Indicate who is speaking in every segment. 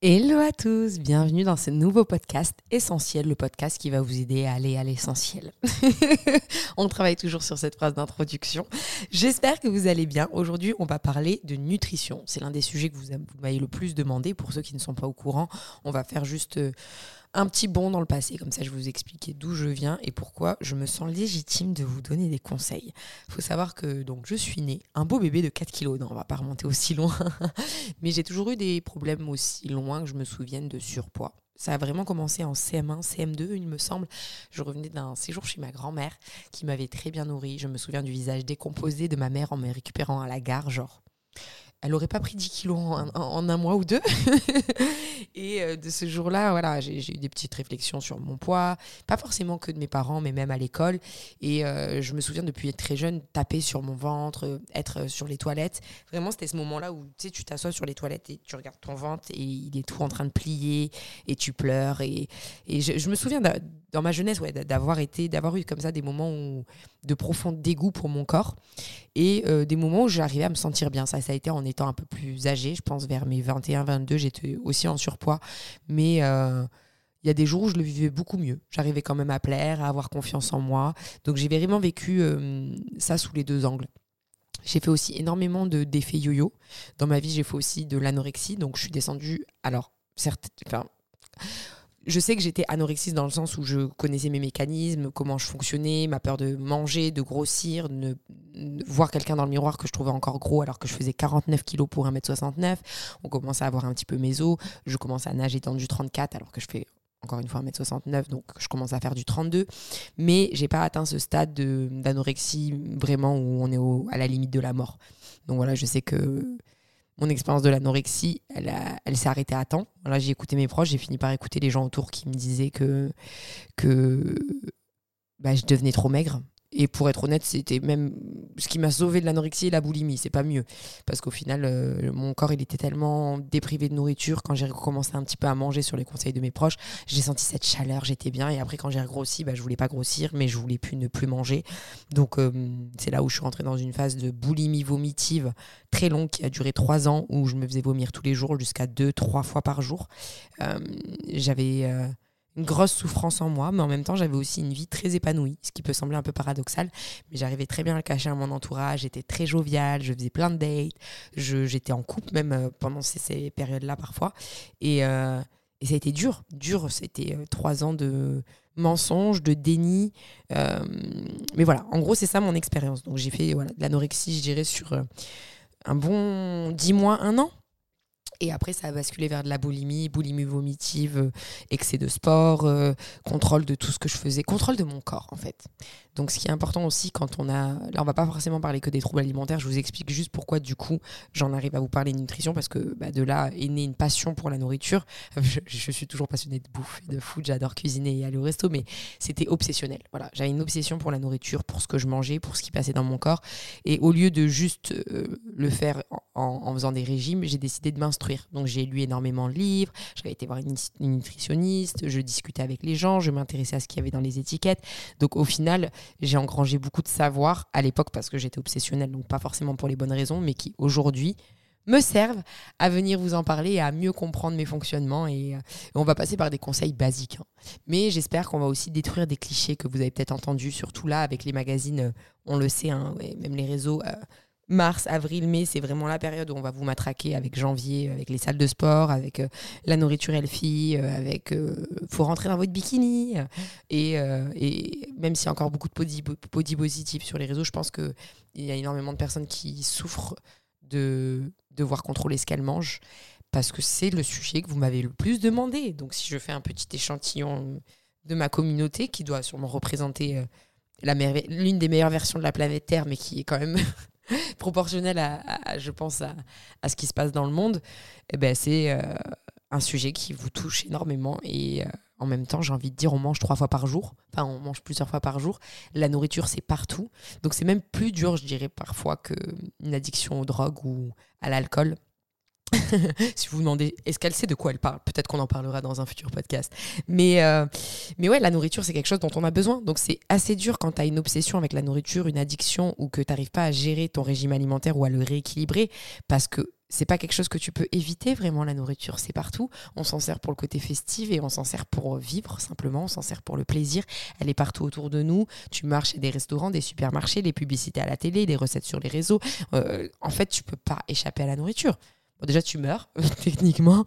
Speaker 1: Hello à tous, bienvenue dans ce nouveau podcast essentiel, le podcast qui va vous aider à aller à l'essentiel. on travaille toujours sur cette phrase d'introduction. J'espère que vous allez bien. Aujourd'hui, on va parler de nutrition. C'est l'un des sujets que vous m'avez le plus demandé. Pour ceux qui ne sont pas au courant, on va faire juste euh, un petit bond dans le passé, comme ça je vous expliquer d'où je viens et pourquoi je me sens légitime de vous donner des conseils. Il faut savoir que donc je suis née un beau bébé de 4 kilos, non on va pas remonter aussi loin, mais j'ai toujours eu des problèmes aussi loin que je me souvienne de surpoids. Ça a vraiment commencé en CM1, CM2, il me semble. Je revenais d'un séjour chez ma grand-mère qui m'avait très bien nourrie. Je me souviens du visage décomposé de ma mère en me récupérant à la gare, genre elle aurait pas pris 10 kilos en, un mois ou deux. et euh, de ce jour-là, voilà, j'ai eu des petites réflexions sur mon poids, pas forcément que de mes parents, mais même à l'école. Et euh, je me souviens depuis être très jeune, taper sur mon ventre, être sur les toilettes. Vraiment, c'était ce moment-là où tu t'assois sur les toilettes et tu regardes ton ventre et il est tout en train de plier et tu pleures. Et, je, me souviens dans ma jeunesse, d'avoir été, d'avoir eu comme ça des moments de profond dégoût pour mon corps et euh, des moments où j'arrivais à me sentir bien. Ça, ça a été en étant un peu plus âgée, je pense vers mes 21, 22, j'étais aussi en surpoids, mais euh, il y a des jours où je le vivais beaucoup mieux. J'arrivais quand même à plaire, à avoir confiance en moi. Donc j'ai vraiment vécu euh, ça sous les deux angles. J'ai fait aussi énormément d'effets yo-yo. Dans ma vie, j'ai fait aussi de l'anorexie. Donc je suis descendue. Alors, certes, enfin, je sais que j'étais anorexiste dans le sens où je connaissais mes mécanismes, comment je fonctionnais, ma peur de manger, de grossir, de, voir quelqu'un dans le miroir que je trouvais encore gros alors que je faisais 49 kilos pour 1m69. On commençait à avoir un petit peu mes os. Je commençais à nager dans du 34 alors que je fais encore une fois 1m69, donc je commence à faire du 32. Mais j'ai pas atteint ce stade d'anorexie vraiment où on est à la limite de la mort. Donc voilà, je sais que mon expérience de l'anorexie, elle, s'est arrêtée à temps. Là, j'ai écouté mes proches, j'ai fini par écouter les gens autour qui me disaient que, que bah, je devenais trop maigre. Et pour être honnête, c'était même ce qui m'a sauvé de l'anorexie et la boulimie. C'est pas mieux. Parce qu'au final, euh, mon corps, il était tellement déprivé de nourriture. Quand j'ai recommencé un petit peu à manger sur les conseils de mes proches, j'ai senti cette chaleur, j'étais bien. Et après, quand j'ai grossi, bah, je voulais pas grossir, mais je voulais plus ne plus manger. Donc, euh, c'est là où je suis rentrée dans une phase de boulimie vomitive très longue qui a duré trois ans, où je me faisais vomir tous les jours, jusqu'à deux, trois fois par jour. Euh, j'avais une grosse souffrance en moi, mais en même temps, j'avais aussi une vie très épanouie, ce qui peut sembler un peu paradoxal, mais j'arrivais très bien à le cacher à mon entourage, j'étais très joviale, je faisais plein de dates, j'étais en couple même euh, pendant ces, périodes-là parfois, et, euh, et, ça a été dur, dur, c'était euh, trois ans de mensonges, de déni, mais voilà, en gros, c'est ça mon expérience. Donc j'ai fait voilà, de l'anorexie, je dirais, sur un bon dix mois, un an, et après, ça a basculé vers de la boulimie, boulimie vomitive, euh, excès de sport, euh, contrôle de tout ce que je faisais, contrôle de mon corps en fait. Donc ce qui est important aussi quand on a... Là, on va pas forcément parler que des troubles alimentaires, je vous explique juste pourquoi du coup j'en arrive à vous parler de nutrition, parce que bah, de là est née une passion pour la nourriture. Je, suis toujours passionnée de bouffe et de food, j'adore cuisiner et aller au resto, mais c'était obsessionnel. Voilà, j'avais une obsession pour la nourriture, pour ce que je mangeais, pour ce qui passait dans mon corps. Et au lieu de juste euh, le faire en faisant des régimes, j'ai décidé de m'instruire donc j'ai lu énormément de livres, j'avais été voir une, nutritionniste, je discutais avec les gens, je m'intéressais à ce qu'il y avait dans les étiquettes. Donc au final, j'ai engrangé beaucoup de savoir à l'époque parce que j'étais obsessionnelle, donc pas forcément pour les bonnes raisons, mais qui aujourd'hui me servent à venir vous en parler et à mieux comprendre mes fonctionnements. Et, euh, on va passer par des conseils basiques. Hein. Mais j'espère qu'on va aussi détruire des clichés que vous avez peut-être entendus, surtout là avec les magazines, euh, on le sait, hein, même les réseaux. Euh, mars, avril, mai, c'est vraiment la période où on va vous matraquer avec janvier, avec les salles de sport, avec euh, la nourriture healthy, euh, avec euh, faut rentrer dans votre bikini. Et, et même s'il y a encore beaucoup de body, body sur les réseaux, je pense qu'il y a énormément de personnes qui souffrent de devoir contrôler ce qu'elles mangent parce que c'est le sujet que vous m'avez le plus demandé. Donc si je fais un petit échantillon de ma communauté qui doit sûrement représenter l'une des meilleures versions de la planète Terre, mais qui est quand même proportionnel à, je pense, à, ce qui se passe dans le monde, eh ben, c'est euh, un sujet qui vous touche énormément. Et euh, en même temps, j'ai envie de dire, on mange trois fois par jour. Enfin, on mange plusieurs fois par jour. La nourriture, c'est partout. Donc, c'est même plus dur, je dirais, parfois, qu'une addiction aux drogues ou à l'alcool. si vous vous demandez, est-ce qu'elle sait de quoi elle parle? Peut-être qu'on en parlera dans un futur podcast. Mais, euh, mais ouais, la nourriture, c'est quelque chose dont on a besoin. Donc c'est assez dur quand tu as une obsession avec la nourriture, une addiction, ou que tu n'arrives pas à gérer ton régime alimentaire ou à le rééquilibrer, parce que c'est pas quelque chose que tu peux éviter vraiment la nourriture, c'est partout. On s'en sert pour le côté festif et on s'en sert pour vivre simplement, on s'en sert pour le plaisir. Elle est partout autour de nous. Tu marches chez des restaurants, des supermarchés, les publicités à la télé, des recettes sur les réseaux. Euh, en fait, tu peux pas échapper à la nourriture. Bon, déjà, tu meurs, techniquement.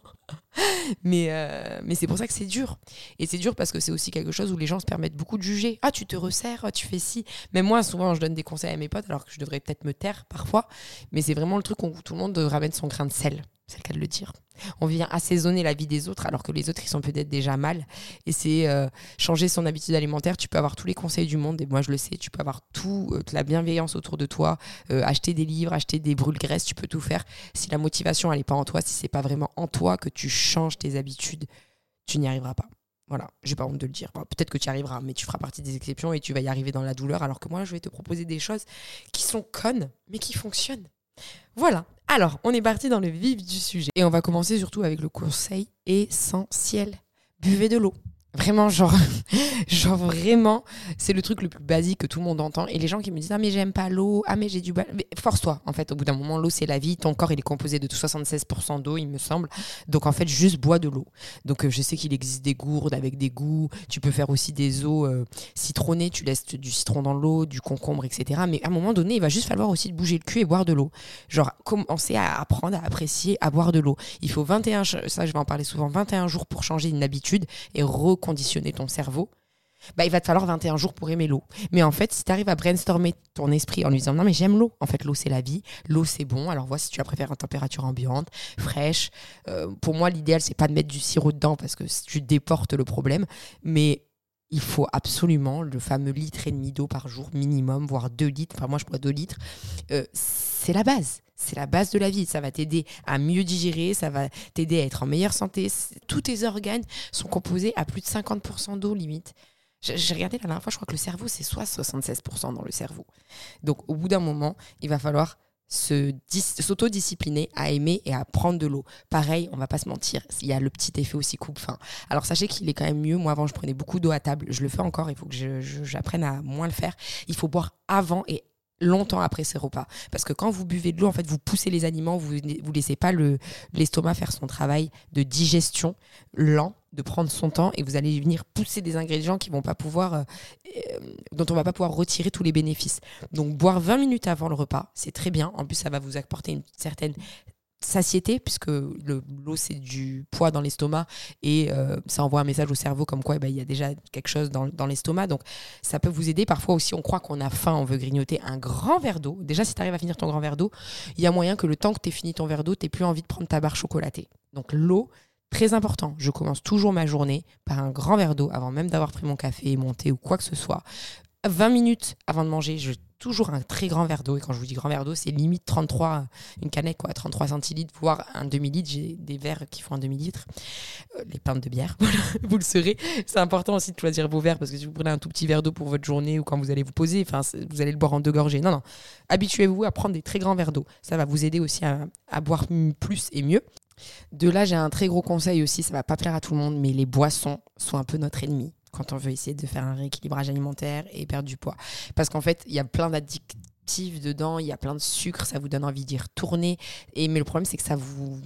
Speaker 1: mais euh, mais c'est pour ça que c'est dur. Et c'est dur parce que c'est aussi quelque chose où les gens se permettent beaucoup de juger. Ah, tu te resserres, tu fais ci. Mais moi, souvent, je donne des conseils à mes potes, alors que je devrais peut-être me taire parfois. Mais c'est vraiment le truc où tout le monde ramène son grain de sel c'est le cas de le dire. On vient assaisonner la vie des autres alors que les autres ils sont peut-être déjà mal. Et c'est euh, changer son habitude alimentaire. Tu peux avoir tous les conseils du monde et moi je le sais. Tu peux avoir tout, euh, la bienveillance autour de toi, acheter des livres, acheter des brûles-graisses. Tu peux tout faire. Si la motivation elle n'est pas en toi, si c'est pas vraiment en toi que tu changes tes habitudes, tu n'y arriveras pas. Voilà, j'ai pas honte de le dire. Peut-être que tu arriveras, mais tu feras partie des exceptions et tu vas y arriver dans la douleur. Alors que moi, je vais te proposer des choses qui sont connes, mais qui fonctionnent. Voilà. Alors, on est parti dans le vif du sujet. Et on va commencer surtout avec le conseil essentiel. Buvez de l'eau. Vraiment, genre, genre vraiment, c'est le truc le plus basique que tout le monde entend. Et les gens qui me disent Ah, mais j'aime pas l'eau, ah, mais j'ai du. Force-toi, en fait, au bout d'un moment, l'eau, c'est la vie. Ton corps, il est composé de 76% d'eau, il me semble. Donc, en fait, juste bois de l'eau. Donc, euh, je sais qu'il existe des gourdes avec des goûts. Tu peux faire aussi des eaux euh, citronnées. Tu laisses du citron dans l'eau, du concombre, etc. Mais à un moment donné, il va juste falloir aussi bouger le cul et boire de l'eau. Genre, commencer à apprendre à apprécier, à boire de l'eau. Il faut 21, ça, je vais en parler souvent, 21 jours pour changer une habitude et conditionner ton cerveau, bah, il va te falloir 21 jours pour aimer l'eau. Mais en fait, si tu arrives à brainstormer ton esprit en lui disant non, mais j'aime l'eau. En fait, l'eau, c'est la vie. L'eau, c'est bon. Alors, vois si tu la préfères en température ambiante, fraîche. Euh, pour moi, l'idéal, c'est pas de mettre du sirop dedans parce que tu déportes le problème. Mais il faut absolument le fameux litre et demi d'eau par jour minimum, voire 2 litres. Enfin, moi, je bois 2 litres. Euh, c'est la base. C'est la base de la vie. Ça va t'aider à mieux digérer, ça va t'aider à être en meilleure santé. Tous tes organes sont composés à plus de 50% d'eau limite. J'ai regardé la dernière fois, je crois que le cerveau, c'est soit 76% dans le cerveau. Donc, au bout d'un moment, il va falloir s'autodiscipliner à aimer et à prendre de l'eau. Pareil, on va pas se mentir, il y a le petit effet aussi coupe-faim. Alors sachez qu'il est quand même mieux. Moi avant, je prenais beaucoup d'eau à table. Je le fais encore. Il faut que j'apprenne à moins le faire. Il faut boire avant et longtemps après ces repas. Parce que quand vous buvez de l'eau, en fait, vous poussez les aliments, vous ne laissez pas l'estomac faire son travail de digestion lent, de prendre son temps, et vous allez venir pousser des ingrédients qui vont pas pouvoir, euh, euh, dont on va pas pouvoir retirer tous les bénéfices. Donc boire 20 minutes avant le repas, c'est très bien. En plus, ça va vous apporter une certaine satiété, puisque l'eau, c'est du poids dans l'estomac et euh, ça envoie un message au cerveau comme quoi eh ben, il y a déjà quelque chose dans, l'estomac. Donc, ça peut vous aider. Parfois aussi, on croit qu'on a faim, on veut grignoter un grand verre d'eau. Déjà, si tu arrives à finir ton grand verre d'eau, il y a moyen que le temps que tu aies fini ton verre d'eau, tu plus envie de prendre ta barre chocolatée. Donc, l'eau, très important. Je commence toujours ma journée par un grand verre d'eau avant même d'avoir pris mon café, monté ou quoi que ce soit. 20 minutes avant de manger, je toujours un très grand verre d'eau. Et quand je vous dis grand verre d'eau, c'est limite 33, une canette, quoi, 33 centilitres, voire un demi-litre. J'ai des verres qui font un demi-litre. Euh, les pintes de bière, vous le saurez. C'est important aussi de choisir vos verres parce que si vous prenez un tout petit verre d'eau pour votre journée ou quand vous allez vous poser, enfin, vous allez le boire en deux gorgées. Non, non. Habituez-vous à prendre des très grands verres d'eau. Ça va vous aider aussi à, à boire plus et mieux. De là, j'ai un très gros conseil aussi, ça va pas plaire à tout le monde, mais les boissons sont un peu notre ennemi quand on veut essayer de faire un rééquilibrage alimentaire et perdre du poids. Parce qu'en fait, il y a plein d'addictifs dedans, il y a plein de sucre, ça vous donne envie d'y retourner. Et, mais le problème, c'est que ça vous.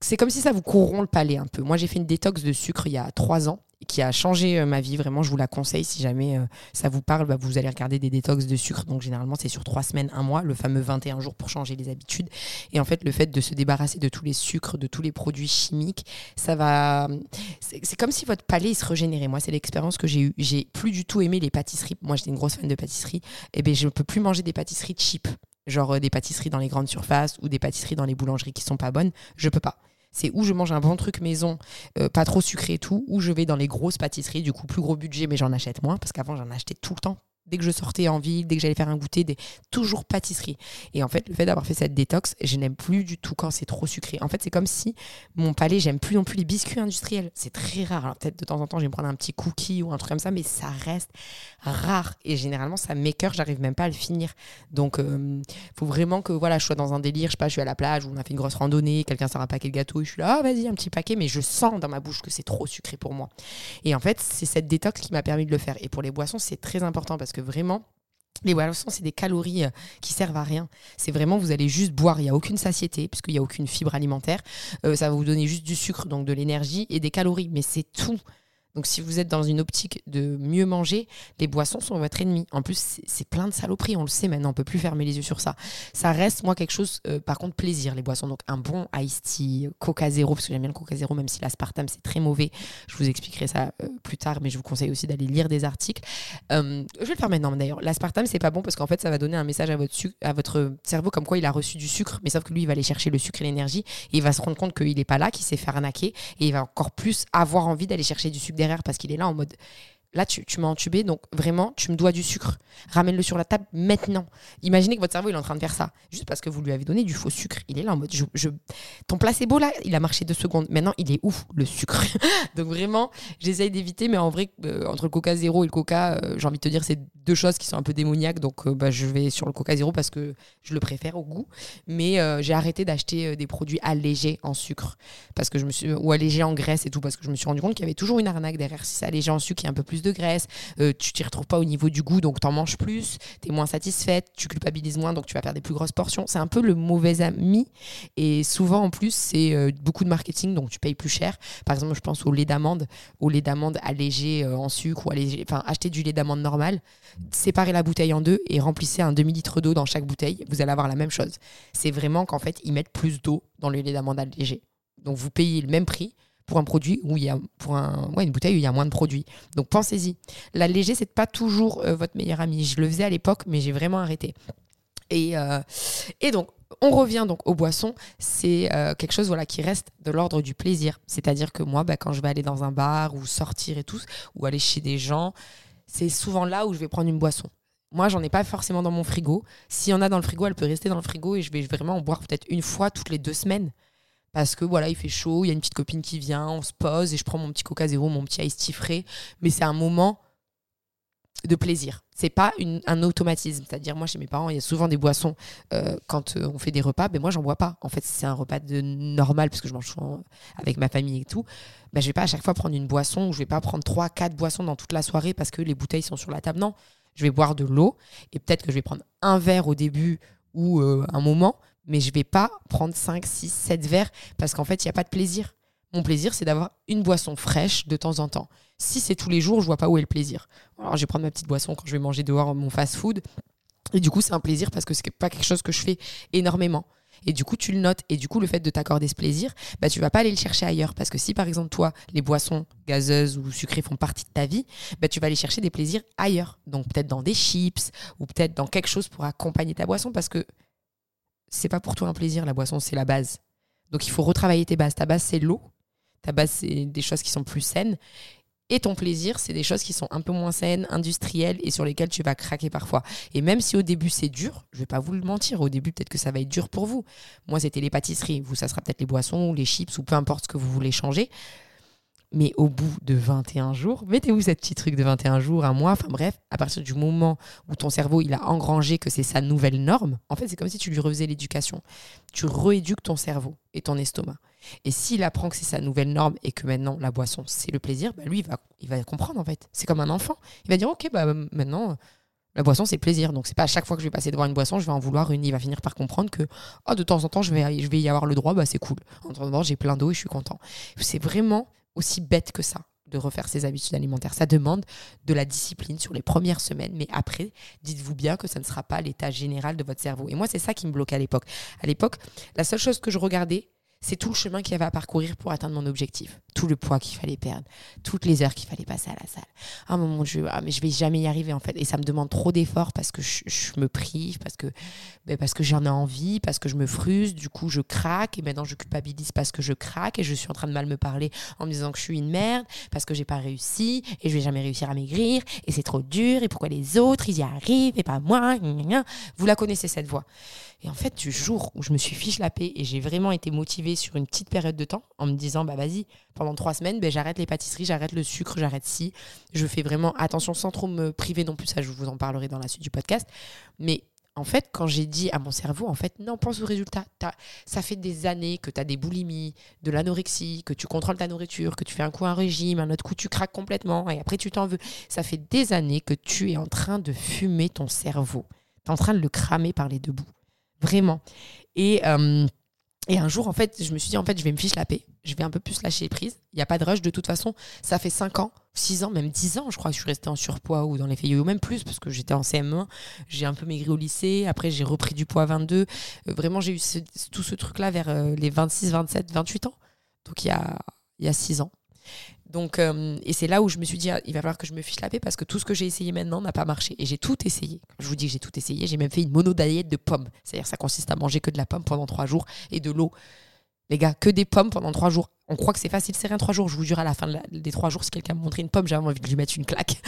Speaker 1: C'est comme si ça vous corrompt le palais un peu. Moi, j'ai fait une détox de sucre il y a trois ans qui a changé euh, ma vie. Vraiment, je vous la conseille. Si jamais euh, ça vous parle, bah, vous allez regarder des détox de sucre. Donc, généralement, c'est sur trois semaines, un mois, le fameux 21 jours pour changer les habitudes. Et en fait, le fait de se débarrasser de tous les sucres, de tous les produits chimiques, ça va. C'est comme si votre palais se régénérait. Moi, c'est l'expérience que j'ai eue. J'ai plus du tout aimé les pâtisseries. Moi, j'étais une grosse fan de pâtisserie. Et eh bien, je ne peux plus manger des pâtisseries cheap genre euh, des pâtisseries dans les grandes surfaces ou des pâtisseries dans les boulangeries qui sont pas bonnes, je peux pas c'est où je mange un bon truc maison, euh, pas trop sucré et tout, ou je vais dans les grosses pâtisseries, du coup plus gros budget, mais j'en achète moins, parce qu'avant j'en achetais tout le temps dès que je sortais en ville, dès que j'allais faire un goûter, des... toujours pâtisserie. Et en fait, le fait d'avoir fait cette détox, je n'aime plus du tout quand c'est trop sucré. En fait, c'est comme si mon palais, j'aime plus non plus les biscuits industriels. C'est très rare. Alors peut-être de temps en temps, je vais me prendre un petit cookie ou un truc comme ça, mais ça reste rare. Et généralement, ça m'écœure, j'arrive même pas à le finir. Donc, il euh, faut vraiment que voilà, je sois dans un délire. Je sais pas, je suis à la plage où on a fait une grosse randonnée, quelqu'un sort un paquet de gâteaux et je suis là, ah, vas-y, un petit paquet, mais je sens dans ma bouche que c'est trop sucré pour moi. Et en fait, c'est cette détox qui m'a permis de le faire. Et pour les boissons, c'est très important parce que vraiment, Les boissons, c'est des calories euh, qui servent à rien. C'est vraiment, vous allez juste boire, il n'y a aucune satiété, puisqu'il n'y a aucune fibre alimentaire. Euh, ça va vous donner juste du sucre, donc de l'énergie et des calories, mais c'est tout. Donc si vous êtes dans une optique de mieux manger, les boissons sont votre ennemi. En plus, c'est plein de saloperies, on le sait maintenant, on peut plus fermer les yeux sur ça. Ça reste, moi, quelque chose, euh, par contre, plaisir, les boissons. Donc un bon iced tea, Coca Zéro, parce que j'aime bien le Coca Zéro, même si l'aspartame, c'est très mauvais. Je vous expliquerai ça euh, plus tard, mais je vous conseille aussi d'aller lire des articles. Euh, je vais le faire maintenant, d'ailleurs. L'aspartame, c'est pas bon parce qu'en fait, ça va donner un message à votre, à votre cerveau comme quoi il a reçu du sucre, mais sauf que lui, il va aller chercher le sucre et l'énergie, et il va se rendre compte qu'il n'est pas là, qu'il s'est fait arnaquer, et il va encore plus avoir envie d'aller chercher du sucre derrière parce qu'il est là en mode Là, tu, m'as entubé, donc vraiment, tu me dois du sucre. Ramène-le sur la table maintenant. Imaginez que votre cerveau il est en train de faire ça, juste parce que vous lui avez donné du faux sucre. Il est là en mode, je, ton placebo là, il a marché deux secondes. Maintenant, il est ouf, le sucre. donc vraiment, j'essaye d'éviter, mais en vrai, euh, entre le Coca zéro et le Coca, euh, j'ai envie de te dire, c'est deux choses qui sont un peu démoniaques. Donc, euh, bah, je vais sur le Coca zéro parce que je le préfère au goût. Mais j'ai arrêté d'acheter des produits allégés en sucre, parce que je me suis, ou allégés en graisse et tout, parce que je me suis rendu compte qu'il y avait toujours une arnaque derrière. Si c'est allégé en sucre, il y a un peu plus de graisse, euh, tu t'y retrouves pas au niveau du goût, donc tu en manges plus, tu es moins satisfaite, tu culpabilises moins, donc tu vas faire des plus grosses portions. C'est un peu le mauvais ami. Et souvent, en plus, c'est euh, beaucoup de marketing, donc tu payes plus cher. Par exemple, je pense au lait d'amande, au lait d'amande allégé euh, en sucre, ou allégé, enfin, acheter du lait d'amande normal, séparer la bouteille en deux et remplissez un demi-litre d'eau dans chaque bouteille, vous allez avoir la même chose. C'est vraiment qu'en fait, ils mettent plus d'eau dans le lait d'amande allégé. Donc vous payez le même prix, pour un produit où il y a pour une bouteille où il y a moins de produits. Donc pensez-y. La léger, c'est pas toujours euh, votre meilleur ami. Je le faisais à l'époque, mais j'ai vraiment arrêté. Et, euh, donc, on revient donc aux boissons. C'est euh, quelque chose voilà, qui reste de l'ordre du plaisir. C'est-à-dire que moi, bah, quand je vais aller dans un bar ou sortir et tout, ou aller chez des gens, c'est souvent là où je vais prendre une boisson. Moi, j'en ai pas forcément dans mon frigo. S'il y en a dans le frigo, elle peut rester dans le frigo et je vais vraiment en boire peut-être une fois toutes les deux semaines parce que voilà, il fait chaud, il y a une petite copine qui vient, on se pose et je prends mon petit Coca Zéro, mon petit ice tea mais c'est un moment de plaisir. C'est pas un automatisme. C'est-à-dire, moi, chez mes parents, il y a souvent des boissons euh, quand euh, on fait des repas. Mais moi, j'en bois pas. En fait, c'est un repas de normal parce que je mange souvent avec ma famille et tout. Ben, je vais pas à chaque fois prendre une boisson ou je vais pas prendre trois, quatre boissons dans toute la soirée parce que les bouteilles sont sur la table. Non, je vais boire de l'eau et peut-être que je vais prendre un verre au début ou euh, un moment mais je vais pas prendre 5, 6, 7 verres parce qu'en fait, il n'y a pas de plaisir. Mon plaisir, c'est d'avoir une boisson fraîche de temps en temps. Si c'est tous les jours, je vois pas où est le plaisir. Alors, je vais prendre ma petite boisson quand je vais manger dehors mon fast-food. Et du coup, c'est un plaisir parce que c'est pas quelque chose que je fais énormément. Et du coup, tu le notes. Et du coup, le fait de t'accorder ce plaisir, bah, tu vas pas aller le chercher ailleurs. Parce que si, par exemple, toi, les boissons gazeuses ou sucrées font partie de ta vie, bah, tu vas aller chercher des plaisirs ailleurs. Donc, peut-être dans des chips ou peut-être dans quelque chose pour accompagner ta boisson. Parce que c'est pas pour toi un plaisir, la boisson, c'est la base. Donc il faut retravailler tes bases. Ta base, c'est l'eau. Ta base, c'est des choses qui sont plus saines. Et ton plaisir, c'est des choses qui sont un peu moins saines, industrielles et sur lesquelles tu vas craquer parfois. Et même si au début c'est dur, je vais pas vous le mentir, au début peut-être que ça va être dur pour vous. Moi, c'était les pâtisseries. Vous, ça sera peut-être les boissons ou les chips ou peu importe ce que vous voulez changer. Mais au bout de 21 jours, mettez-vous cette petit truc de 21 jours, un mois, enfin bref, à partir du moment où ton cerveau il a engrangé que c'est sa nouvelle norme, en fait c'est comme si tu lui refaisais l'éducation. Tu rééduques ton cerveau et ton estomac. Et s'il apprend que c'est sa nouvelle norme et que maintenant la boisson c'est le plaisir, bah lui il va, il va comprendre en fait. C'est comme un enfant. Il va dire ok bah maintenant la boisson c'est plaisir. Donc c'est pas à chaque fois que je vais passer devant une boisson je vais en vouloir une. Il va finir par comprendre que oh, de temps en temps je vais, je vais y avoir le droit, bah c'est cool. En temps j'ai plein d'eau et je suis content. C'est vraiment aussi bête que ça de refaire ses habitudes alimentaires. Ça demande de la discipline sur les premières semaines, mais après, dites-vous bien que ça ne sera pas l'état général de votre cerveau. Et moi, c'est ça qui me bloquait à l'époque. À l'époque, la seule chose que je regardais, c'est tout le chemin qu'il y avait à parcourir pour atteindre mon objectif. Tout le poids qu'il fallait perdre, toutes les heures qu'il fallait passer à la salle. Ah mon Dieu, ah, mais je vais jamais y arriver en fait. Et ça me demande trop d'efforts parce que je, me prive, parce que, ben, parce que j'en ai envie, parce que je me fruse, du coup je craque et maintenant je culpabilise parce que je craque et je suis en train de mal me parler en me disant que je suis une merde, parce que j'ai pas réussi et je vais jamais réussir à maigrir et c'est trop dur et pourquoi les autres ils y arrivent et pas moi? Vous la connaissez cette voix. Et en fait, du jour où je me suis fiche la paix et j'ai vraiment été motivée sur une petite période de temps en me disant, bah vas-y, pendant trois semaines, ben, j'arrête les pâtisseries, j'arrête le sucre, j'arrête ci. Je fais vraiment attention sans trop me priver non plus, ça je vous en parlerai dans la suite du podcast. Mais en fait, quand j'ai dit à mon cerveau, en fait, non, pense au résultat. Ça fait des années que tu as des boulimies, de l'anorexie, que tu contrôles ta nourriture, que tu fais un coup un régime, un autre coup tu craques complètement et après tu t'en veux. Ça fait des années que tu es en train de fumer ton cerveau. Tu es en train de le cramer par les deux bouts. Vraiment. Et, euh, et un jour, en fait, je me suis dit, en fait, je vais me fiche la paix je vais un peu plus lâcher prise. Il n'y a pas de rush. De toute façon, ça fait 5 ans, 6 ans, même 10 ans, je crois que je suis restée en surpoids ou dans les faits, ou même plus, parce que j'étais en CM1. J'ai un peu maigri au lycée. Après, j'ai repris du poids à 22. Euh, vraiment, j'ai eu tout ce truc-là vers euh, les 26, 27, 28 ans. Donc, il y a, il y a 6 ans. Donc, euh, et c'est là où je me suis dit, ah, il va falloir que je me fiche la paix parce que tout ce que j'ai essayé maintenant n'a pas marché. Et j'ai tout essayé. je vous dis que j'ai tout essayé, j'ai même fait une mono de pommes. C'est-à-dire ça consiste à manger que de la pomme pendant 3 jours et de l'eau. Les gars, que des pommes pendant trois jours. On croit que c'est facile, c'est rien trois jours. Je vous jure, à la fin des trois jours, si quelqu'un me montrait une pomme, j'avais envie de lui mettre une claque.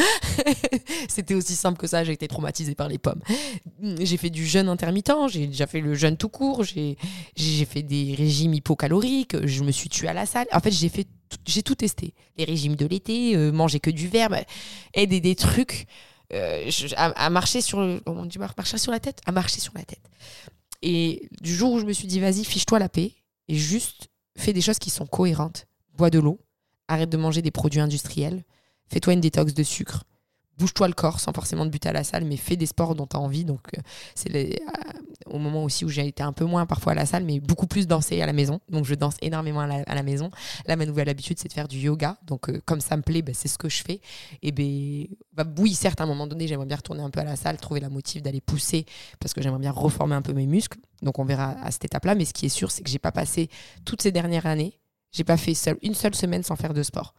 Speaker 1: C'était aussi simple que ça, j'ai été traumatisée par les pommes. J'ai fait du jeûne intermittent, j'ai déjà fait le jeûne tout court, j'ai fait des régimes hypocaloriques, je me suis tuée à la salle. En fait, j'ai fait j'ai tout testé. Les régimes de l'été, euh, manger que du verbe, et des, trucs euh, à, marcher sur, on marcher sur la tête, à marcher sur la tête. Et du jour où je me suis dit, vas-y, fiche-toi la paix, et juste fais des choses qui sont cohérentes. Bois de l'eau, arrête de manger des produits industriels, fais-toi une détox de sucre, bouge-toi le corps sans forcément te buter à la salle, mais fais des sports dont tu as envie. Donc, euh, c'est euh, au moment aussi où j'ai été un peu moins parfois à la salle, mais beaucoup plus danser à la maison. Donc, je danse énormément à la, maison. Là, ma nouvelle habitude, c'est de faire du yoga. Donc, euh, comme ça me plaît, ben, c'est ce que je fais. Et ben, bah, oui, certes, à un moment donné, j'aimerais bien retourner un peu à la salle, trouver la motive d'aller pousser, parce que j'aimerais bien reformer un peu mes muscles. Donc, on verra à cette étape-là. Mais ce qui est sûr, c'est que j'ai pas passé toutes ces dernières années, j'ai pas fait une seule semaine sans faire de sport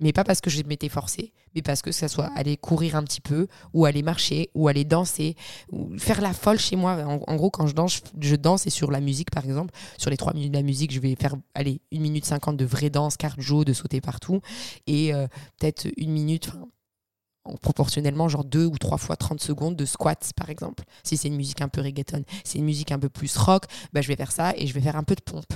Speaker 1: mais pas parce que je m'étais forcée, mais parce que ça soit aller courir un petit peu, ou aller marcher, ou aller danser, ou faire la folle chez moi. En, gros, quand je danse, je danse et sur la musique, par exemple, sur les trois minutes de la musique, je vais faire, aller une minute cinquante de vraie danse, cardio, de sauter partout, et euh, peut-être une minute, proportionnellement, genre deux ou trois fois 30 secondes de squats, par exemple. Si c'est une musique un peu reggaeton, c'est une musique un peu plus rock, bah, je vais faire ça et je vais faire un peu de pompe.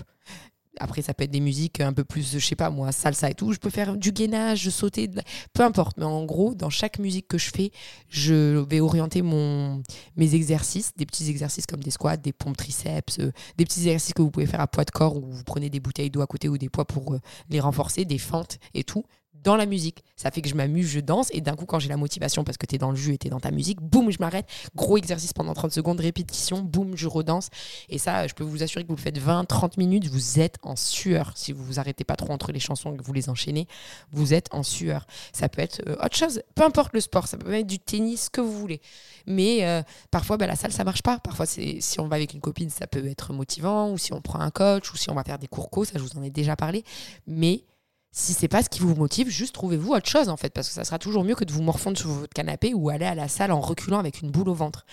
Speaker 1: Après, ça peut être des musiques un peu plus, je sais pas moi, salsa et tout. Je peux faire du gainage, sauter, peu importe. Mais en gros, dans chaque musique que je fais, je vais orienter mon, mes exercices, des petits exercices comme des squats, des pompes triceps, euh, des petits exercices que vous pouvez faire à poids de corps où vous prenez des bouteilles d'eau à côté ou des poids pour euh, les renforcer, des fentes et tout dans la musique. Ça fait que je m'amuse, je danse, et d'un coup, quand j'ai la motivation, parce que tu es dans le jus et tu es dans ta musique, boum, je m'arrête. Gros exercice pendant 30 secondes, répétition, boum, je redanse. Et ça, je peux vous assurer que vous le faites 20, 30 minutes, vous êtes en sueur. Si vous vous arrêtez pas trop entre les chansons et que vous les enchaînez, vous êtes en sueur. Ça peut être euh, autre chose, peu importe le sport, ça peut être du tennis, ce que vous voulez. Mais euh, parfois, bah, la salle, ça marche pas. Parfois, si on va avec une copine, ça peut être motivant, ou si on prend un coach, ou si on va faire des cours co, ça, je vous en ai déjà parlé. Mais si c'est pas ce qui vous motive, juste trouvez-vous autre chose en fait, parce que ça sera toujours mieux que de vous morfondre sur votre canapé ou aller à la salle en reculant avec une boule au ventre.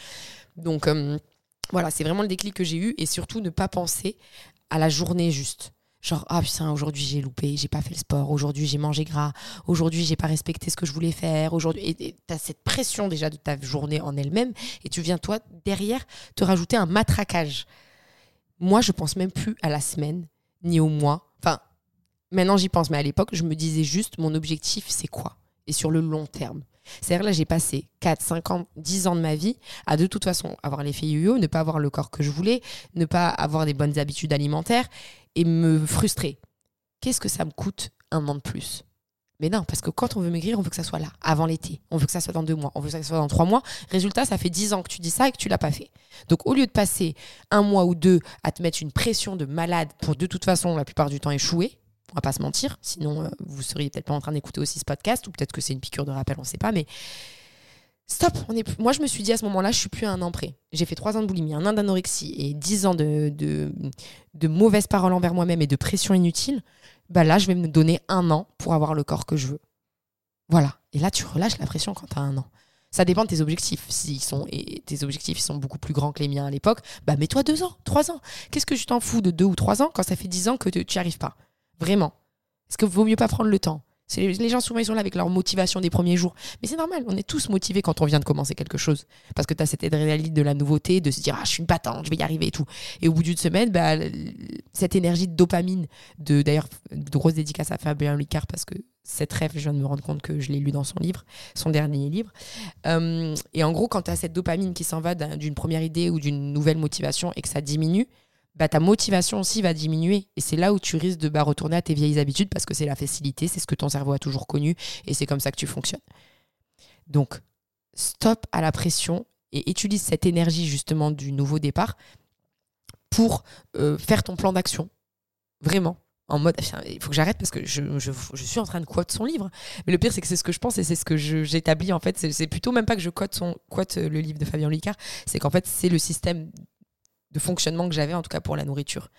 Speaker 1: Donc euh, voilà, c'est vraiment le déclic que j'ai eu et surtout ne pas penser à la journée juste. Genre, ah putain, aujourd'hui j'ai loupé, j'ai pas fait le sport, aujourd'hui j'ai mangé gras, aujourd'hui j'ai pas respecté ce que je voulais faire, aujourd'hui. Et tu as cette pression déjà de ta journée en elle-même et tu viens toi derrière te rajouter un matraquage. Moi, je pense même plus à la semaine ni au mois. Enfin, Maintenant, j'y pense, mais à l'époque, je me disais juste, mon objectif, c'est quoi? Et sur le long terme. C'est-à-dire là, j'ai passé 4, 5 ans, 10 ans de ma vie à de toute façon avoir l'effet yo-yo, ne pas avoir le corps que je voulais, ne pas avoir des bonnes habitudes alimentaires et me frustrer. Qu'est-ce que ça me coûte un an de plus? Mais non, parce que quand on veut maigrir, on veut que ça soit là, avant l'été. On veut que ça soit dans deux mois. On veut que ça soit dans trois mois. Résultat, ça fait dix ans que tu dis ça et que tu l'as pas fait. Donc, au lieu de passer un mois ou deux à te mettre une pression de malade pour de toute façon, la plupart du temps, échouer, on va pas se mentir, sinon euh, vous seriez peut-être pas en train d'écouter aussi ce podcast, ou peut-être que c'est une piqûre de rappel, on sait pas, mais stop. Moi, je me suis dit à ce moment-là, je suis plus à un an près. J'ai fait trois ans de boulimie, un an d'anorexie et dix ans de, de, mauvaises paroles envers moi-même et de pression inutile. Bah là, je vais me donner un an pour avoir le corps que je veux. Voilà. Et là, tu relâches la pression quand tu as un an. Ça dépend de tes objectifs. S'ils sont et tes objectifs ils sont beaucoup plus grands que les miens à l'époque, bah mets-toi deux ans, trois ans. Qu'est-ce que je t'en fous de deux ou trois ans quand ça fait dix ans que tu n'y arrives pas? Vraiment. Est-ce que vaut mieux pas prendre le temps? Les gens souvent ils sont là avec leur motivation des premiers jours. Mais c'est normal, on est tous motivés quand on vient de commencer quelque chose. Parce que tu as cette adrénaline de la nouveauté, de se dire ah je suis une patente, je vais y arriver et tout. Et au bout d'une semaine, bah, cette énergie de dopamine, de d'ailleurs de grosses dédicaces à Fabien Licard parce que cette rêve, je viens de me rendre compte que je l'ai lu dans son livre, son dernier livre. Euh, et en gros, quand tu as cette dopamine qui s'en va d'une première idée ou d'une nouvelle motivation et que ça diminue, bah, ta motivation aussi va diminuer. Et c'est là où tu risques de bah, retourner à tes vieilles habitudes parce que c'est la facilité, c'est ce que ton cerveau a toujours connu et c'est comme ça que tu fonctionnes. Donc, stop à la pression et utilise cette énergie justement du nouveau départ pour euh, faire ton plan d'action. Vraiment. En mode, il faut que j'arrête parce que je, je, suis en train de quote son livre. Mais le pire, c'est que c'est ce que je pense et c'est ce que j'établis en fait. C'est plutôt même pas que je quote, son, quote le livre de Fabien Licard, c'est qu'en fait, c'est le système de fonctionnement que j'avais, en tout cas pour la nourriture.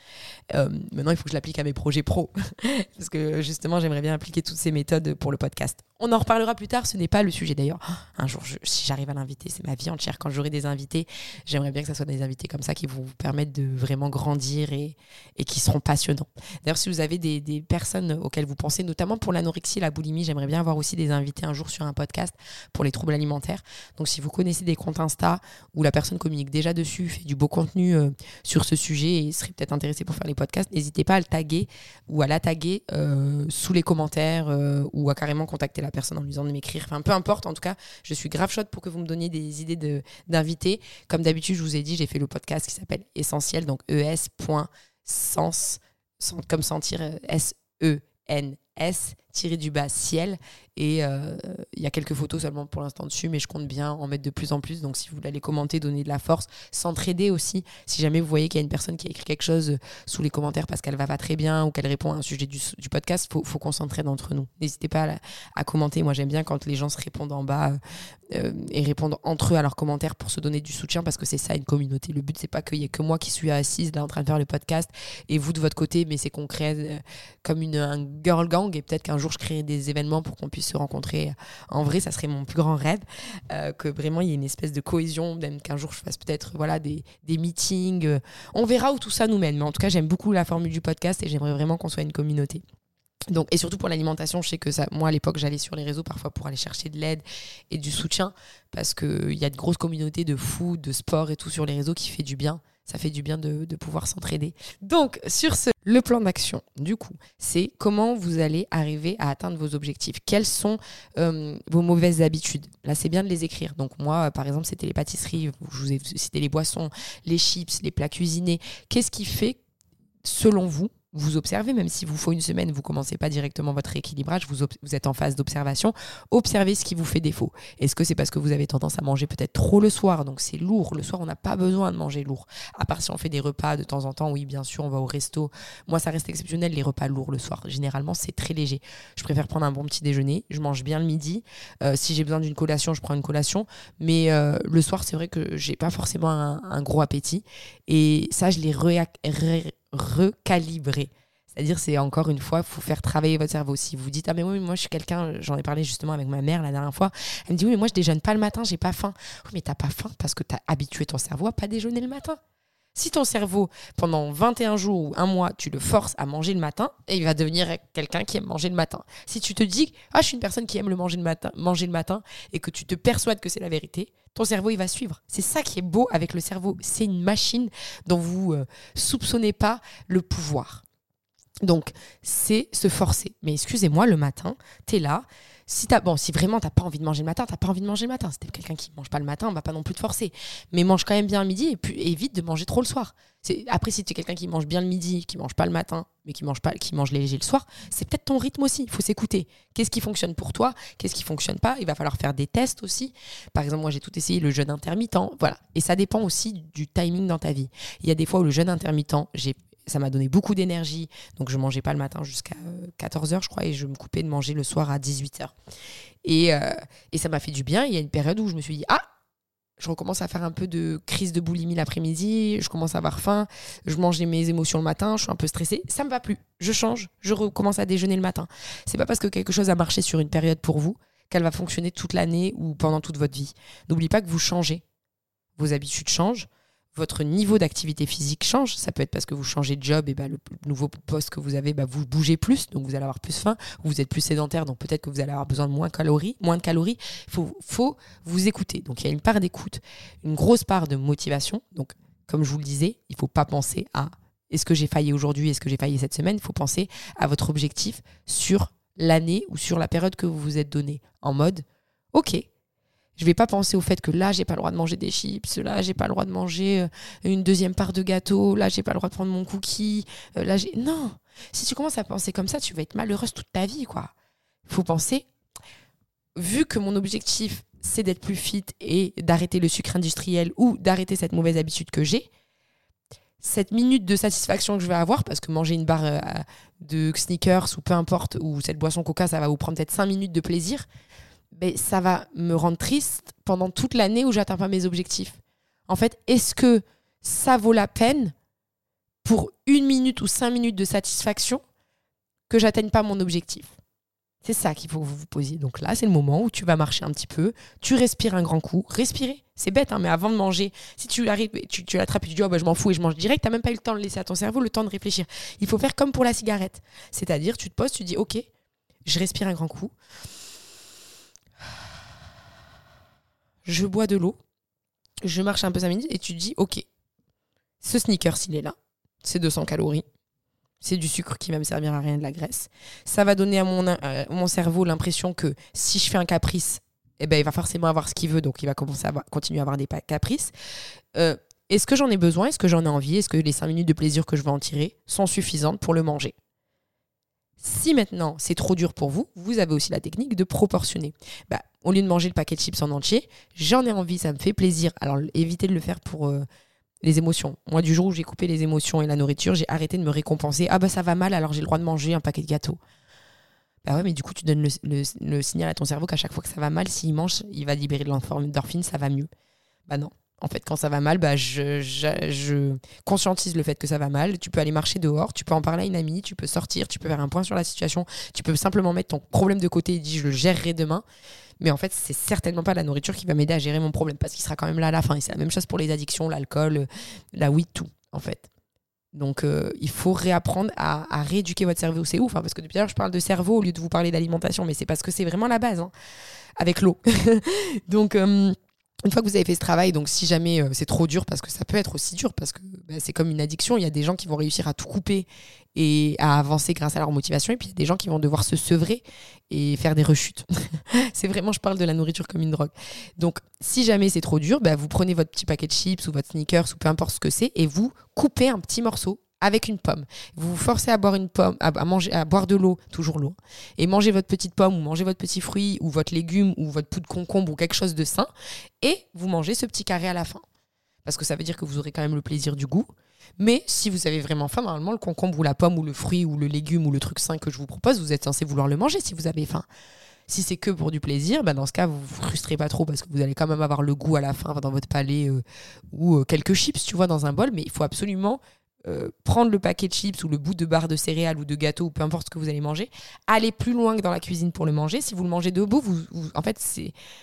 Speaker 1: Euh, maintenant, il faut que je l'applique à mes projets pro, parce que justement, j'aimerais bien appliquer toutes ces méthodes pour le podcast. On en reparlera plus tard, ce n'est pas le sujet d'ailleurs. Un jour, si j'arrive à l'inviter, c'est ma vie entière. Quand j'aurai des invités, j'aimerais bien que ce soit des invités comme ça qui vous permettent de vraiment grandir et, et qui seront passionnants. D'ailleurs, si vous avez des, des, personnes auxquelles vous pensez, notamment pour l'anorexie et la boulimie, j'aimerais bien avoir aussi des invités un jour sur un podcast pour les troubles alimentaires. Donc, si vous connaissez des comptes Insta où la personne communique déjà dessus, fait du beau contenu, euh, sur ce sujet et serait peut-être intéressé pour faire les podcasts, n'hésitez pas à le taguer ou à la taguer euh, sous les commentaires euh, ou à carrément contacter la personne en lui disant de m'écrire. Enfin, peu importe, en tout cas, je suis grave chaude pour que vous me donniez des idées d'invités. Comme d'habitude, je vous ai dit, j'ai fait le podcast qui s'appelle Essentiel, donc es.sens, comme sentir S-E-N-S, tiré du bas ciel et euh, il y a quelques photos seulement pour l'instant dessus, mais je compte bien en mettre de plus en plus. Donc si vous voulez aller commenter, donner de la force, s'entraider aussi. Si jamais vous voyez qu'il y a une personne qui a écrit quelque chose sous les commentaires parce qu'elle va pas très bien ou qu'elle répond à un sujet du, podcast, faut, faut qu'on s'entraide entre nous. N'hésitez pas à, commenter. Moi j'aime bien quand les gens se répondent en bas euh, et répondent entre eux à leurs commentaires pour se donner du soutien parce que c'est ça une communauté. Le but c'est pas qu'il y ait que moi qui suis assise là en train de faire le podcast et vous de votre côté, mais c'est qu'on crée euh, comme une, un girl gang et peut-être qu'un jour je crée des événements pour qu'on puisse se rencontrer. En vrai, ça serait mon plus grand rêve, euh, que vraiment il y ait une espèce de cohésion, même qu'un jour je fasse peut-être voilà, des, des meetings. Euh. on verra où tout ça nous mène. Mais en tout cas, j'aime beaucoup la formule du podcast et j'aimerais vraiment qu'on soit une communauté. Donc, et surtout pour l'alimentation, je sais que ça, moi à l'époque, j'allais sur les réseaux parfois pour aller chercher de l'aide et du soutien parce qu'il y a de grosses communautés de food, de sport et tout sur les réseaux qui fait du bien ça fait du bien de, pouvoir s'entraider. Donc, sur ce, le plan d'action, du coup, c'est comment vous allez arriver à atteindre vos objectifs. Quelles sont euh, vos mauvaises habitudes? Là, c'est bien de les écrire. Donc, moi, par exemple, c'était les pâtisseries, je vous ai cité les boissons, les chips, les plats cuisinés. Qu'est-ce qui fait, selon vous, vous observez, même si vous faut une semaine, vous commencez pas directement votre rééquilibrage, vous, vous êtes en phase d'observation, observez ce qui vous fait défaut. Est-ce que c'est parce que vous avez tendance à manger peut-être trop le soir, donc c'est lourd. Le soir, on n'a pas besoin de manger lourd. À part si on fait des repas de temps en temps, oui, bien sûr, on va au resto. Moi, ça reste exceptionnel, les repas lourds le soir. Généralement, c'est très léger. Je préfère prendre un bon petit déjeuner, je mange bien le midi. Euh, si j'ai besoin d'une collation, je prends une collation. Mais euh, le soir, c'est vrai que j'ai pas forcément un, gros appétit. Et ça, je l'ai recalibrer. C'est-à-dire, c'est encore une fois, il faut faire travailler votre cerveau. Si vous dites, ah, mais oui, moi, je suis quelqu'un, j'en ai parlé justement avec ma mère la dernière fois, elle me dit, oui, mais moi, je déjeune pas le matin, j'ai pas faim. Oui, mais t'as pas faim parce que tu as habitué ton cerveau à pas déjeuner le matin. Si ton cerveau, pendant 21 jours ou un mois, tu le forces à manger le matin, et il va devenir quelqu'un qui aime manger le matin. Si tu te dis, ah, je suis une personne qui aime le manger le matin, manger le matin, et que tu te persuades que c'est la vérité, ton cerveau, il va suivre. C'est ça qui est beau avec le cerveau. C'est une machine dont vous euh, soupçonnez pas le pouvoir. Donc, c'est se forcer. Mais excusez-moi, le matin, tu es là, si as, bon, si vraiment t'as pas envie de manger le matin, t'as pas envie de manger le matin. Si t'es quelqu'un qui mange pas le matin, on va pas non plus te forcer. Mais mange quand même bien le midi et puis évite de manger trop le soir. Après, si tu es quelqu'un qui mange bien le midi, qui mange pas le matin, mais qui mange pas, qui mange léger le soir, c'est peut-être ton rythme aussi. Il faut s'écouter. Qu'est-ce qui fonctionne pour toi? Qu'est-ce qui fonctionne pas? Il va falloir faire des tests aussi. Par exemple, moi j'ai tout essayé, le jeûne intermittent. Voilà. Et ça dépend aussi du timing dans ta vie. Il y a des fois où le jeûne intermittent, j'ai ça m'a donné beaucoup d'énergie. Donc je mangeais pas le matin jusqu'à 14h, euh, je crois, et je me coupais de manger le soir à 18h. Et, euh, et ça m'a fait du bien. Il y a une période où je me suis dit, ah, je recommence à faire un peu de crise de boulimie l'après-midi, je commence à avoir faim, je mange mes émotions le matin, je suis un peu stressée, ça me va plus. Je change, je recommence à déjeuner le matin. C'est pas parce que quelque chose a marché sur une période pour vous qu'elle va fonctionner toute l'année ou pendant toute votre vie. N'oubliez pas que vous changez. Vos habitudes changent, votre niveau d'activité physique change. Ça peut être parce que vous changez de job et bah, le nouveau poste que vous avez, bah, vous bougez plus, donc vous allez avoir plus faim, vous êtes plus sédentaire, donc peut-être que vous allez avoir besoin de moins de calories. Moins de calories. Il faut, faut vous écouter. Donc il y a une part d'écoute, une grosse part de motivation. Donc comme je vous le disais, il ne faut pas penser à est-ce que j'ai failli aujourd'hui, est-ce que j'ai failli cette semaine? Il faut penser à votre objectif sur l'année ou sur la période que vous vous êtes donnée. En mode, ok, je vais pas penser au fait que là, j'ai pas le droit de manger des chips, là, j'ai pas le droit de manger euh, une deuxième part de gâteau, là, j'ai pas le droit de prendre mon cookie, euh, là, j'ai. Non! Si tu commences à penser comme ça, tu vas être malheureuse toute ta vie, quoi. Il faut penser, vu que mon objectif, c'est d'être plus fit et d'arrêter le sucre industriel ou d'arrêter cette mauvaise habitude que j'ai, cette minute de satisfaction que je vais avoir, parce que manger une barre euh, de sneakers ou peu importe, ou cette boisson coca, ça va vous prendre peut-être 5 minutes de plaisir, mais ça va me rendre triste pendant toute l'année où j'atteins pas mes objectifs. En fait, est-ce que ça vaut la peine pour une minute ou cinq minutes de satisfaction que j'atteigne pas mon objectif? C'est ça qu'il faut que vous vous posiez. Donc là, c'est le moment où tu vas marcher un petit peu, tu respires un grand coup. Respirer, c'est bête, hein, mais avant de manger, si tu arrives, tu, l'attrapes et tu dis oh, bah, je m'en fous et je mange direct, tu même pas eu le temps de laisser à ton cerveau le temps de réfléchir. Il faut faire comme pour la cigarette. C'est-à-dire, tu te poses, tu dis ok, je respire un grand coup je bois de l'eau, je marche un peu 5 minutes et tu te dis, ok, ce sneaker, s'il est là, c'est 200 calories, c'est du sucre qui va me servir à rien de la graisse. Ça va donner à mon, euh, mon cerveau l'impression que si je fais un caprice, eh ben, il va forcément avoir ce qu'il veut, donc il va commencer à continuer à avoir des caprices. Euh, est-ce que j'en ai besoin? Est-ce que j'en ai envie? Est-ce que les 5 minutes de plaisir que je vais en tirer sont suffisantes pour le manger? Si maintenant c'est trop dur pour vous, vous avez aussi la technique de proportionner. Bah, au lieu de manger le paquet de chips en entier, j'en ai envie, ça me fait plaisir. Alors évitez de le faire pour euh, les émotions. Moi, du jour où j'ai coupé les émotions et la nourriture, j'ai arrêté de me récompenser. Ah bah ça va mal, alors j'ai le droit de manger un paquet de gâteaux. Bah ouais, mais du coup, tu donnes le, signal à ton cerveau qu'à chaque fois que ça va mal, s'il mange, il va libérer de l'endorphine, ça va mieux. Bah non. En fait, quand ça va mal, bah, je, conscientise le fait que ça va mal. Tu peux aller marcher dehors, tu peux en parler à une amie, tu peux sortir, tu peux faire un point sur la situation, tu peux simplement mettre ton problème de côté et dire je le gérerai demain. Mais en fait, c'est certainement pas la nourriture qui va m'aider à gérer mon problème parce qu'il sera quand même là à la fin. Et c'est la même chose pour les addictions, l'alcool, la weed, tout, en fait. Donc, euh, il faut réapprendre à, rééduquer votre cerveau. C'est ouf, hein, parce que depuis l'heure, je parle de cerveau au lieu de vous parler d'alimentation, mais c'est parce que c'est vraiment la base, hein, avec l'eau. Donc, euh, une fois que vous avez fait ce travail, donc si jamais euh, c'est trop dur, parce que ça peut être aussi dur, parce que bah, c'est comme une addiction, il y a des gens qui vont réussir à tout couper et à avancer grâce à leur motivation, et puis il y a des gens qui vont devoir se sevrer et faire des rechutes. c'est vraiment, je parle de la nourriture comme une drogue. Donc si jamais c'est trop dur, bah, vous prenez votre petit paquet de chips ou votre sneakers ou peu importe ce que c'est, et vous coupez un petit morceau avec une pomme. Vous vous forcez à boire une pomme, à, manger, à boire de l'eau, toujours l'eau, et manger votre petite pomme ou manger votre petit fruit ou votre légume ou votre poudre de concombre ou quelque chose de sain, et vous mangez ce petit carré à la fin. Parce que ça veut dire que vous aurez quand même le plaisir du goût. Mais si vous avez vraiment faim, normalement, le concombre ou la pomme ou le fruit ou le légume ou le truc sain que je vous propose, vous êtes censé vouloir le manger si vous avez faim. Si c'est que pour du plaisir, bah dans ce cas, vous vous frustrez pas trop parce que vous allez quand même avoir le goût à la fin dans votre palais euh, ou euh, quelques chips, tu vois, dans un bol. Mais il faut absolument euh, prendre le paquet de chips ou le bout de barre de céréales ou de gâteau ou peu importe ce que vous allez manger, aller plus loin que dans la cuisine pour le manger. Si vous le mangez debout, vous, en fait,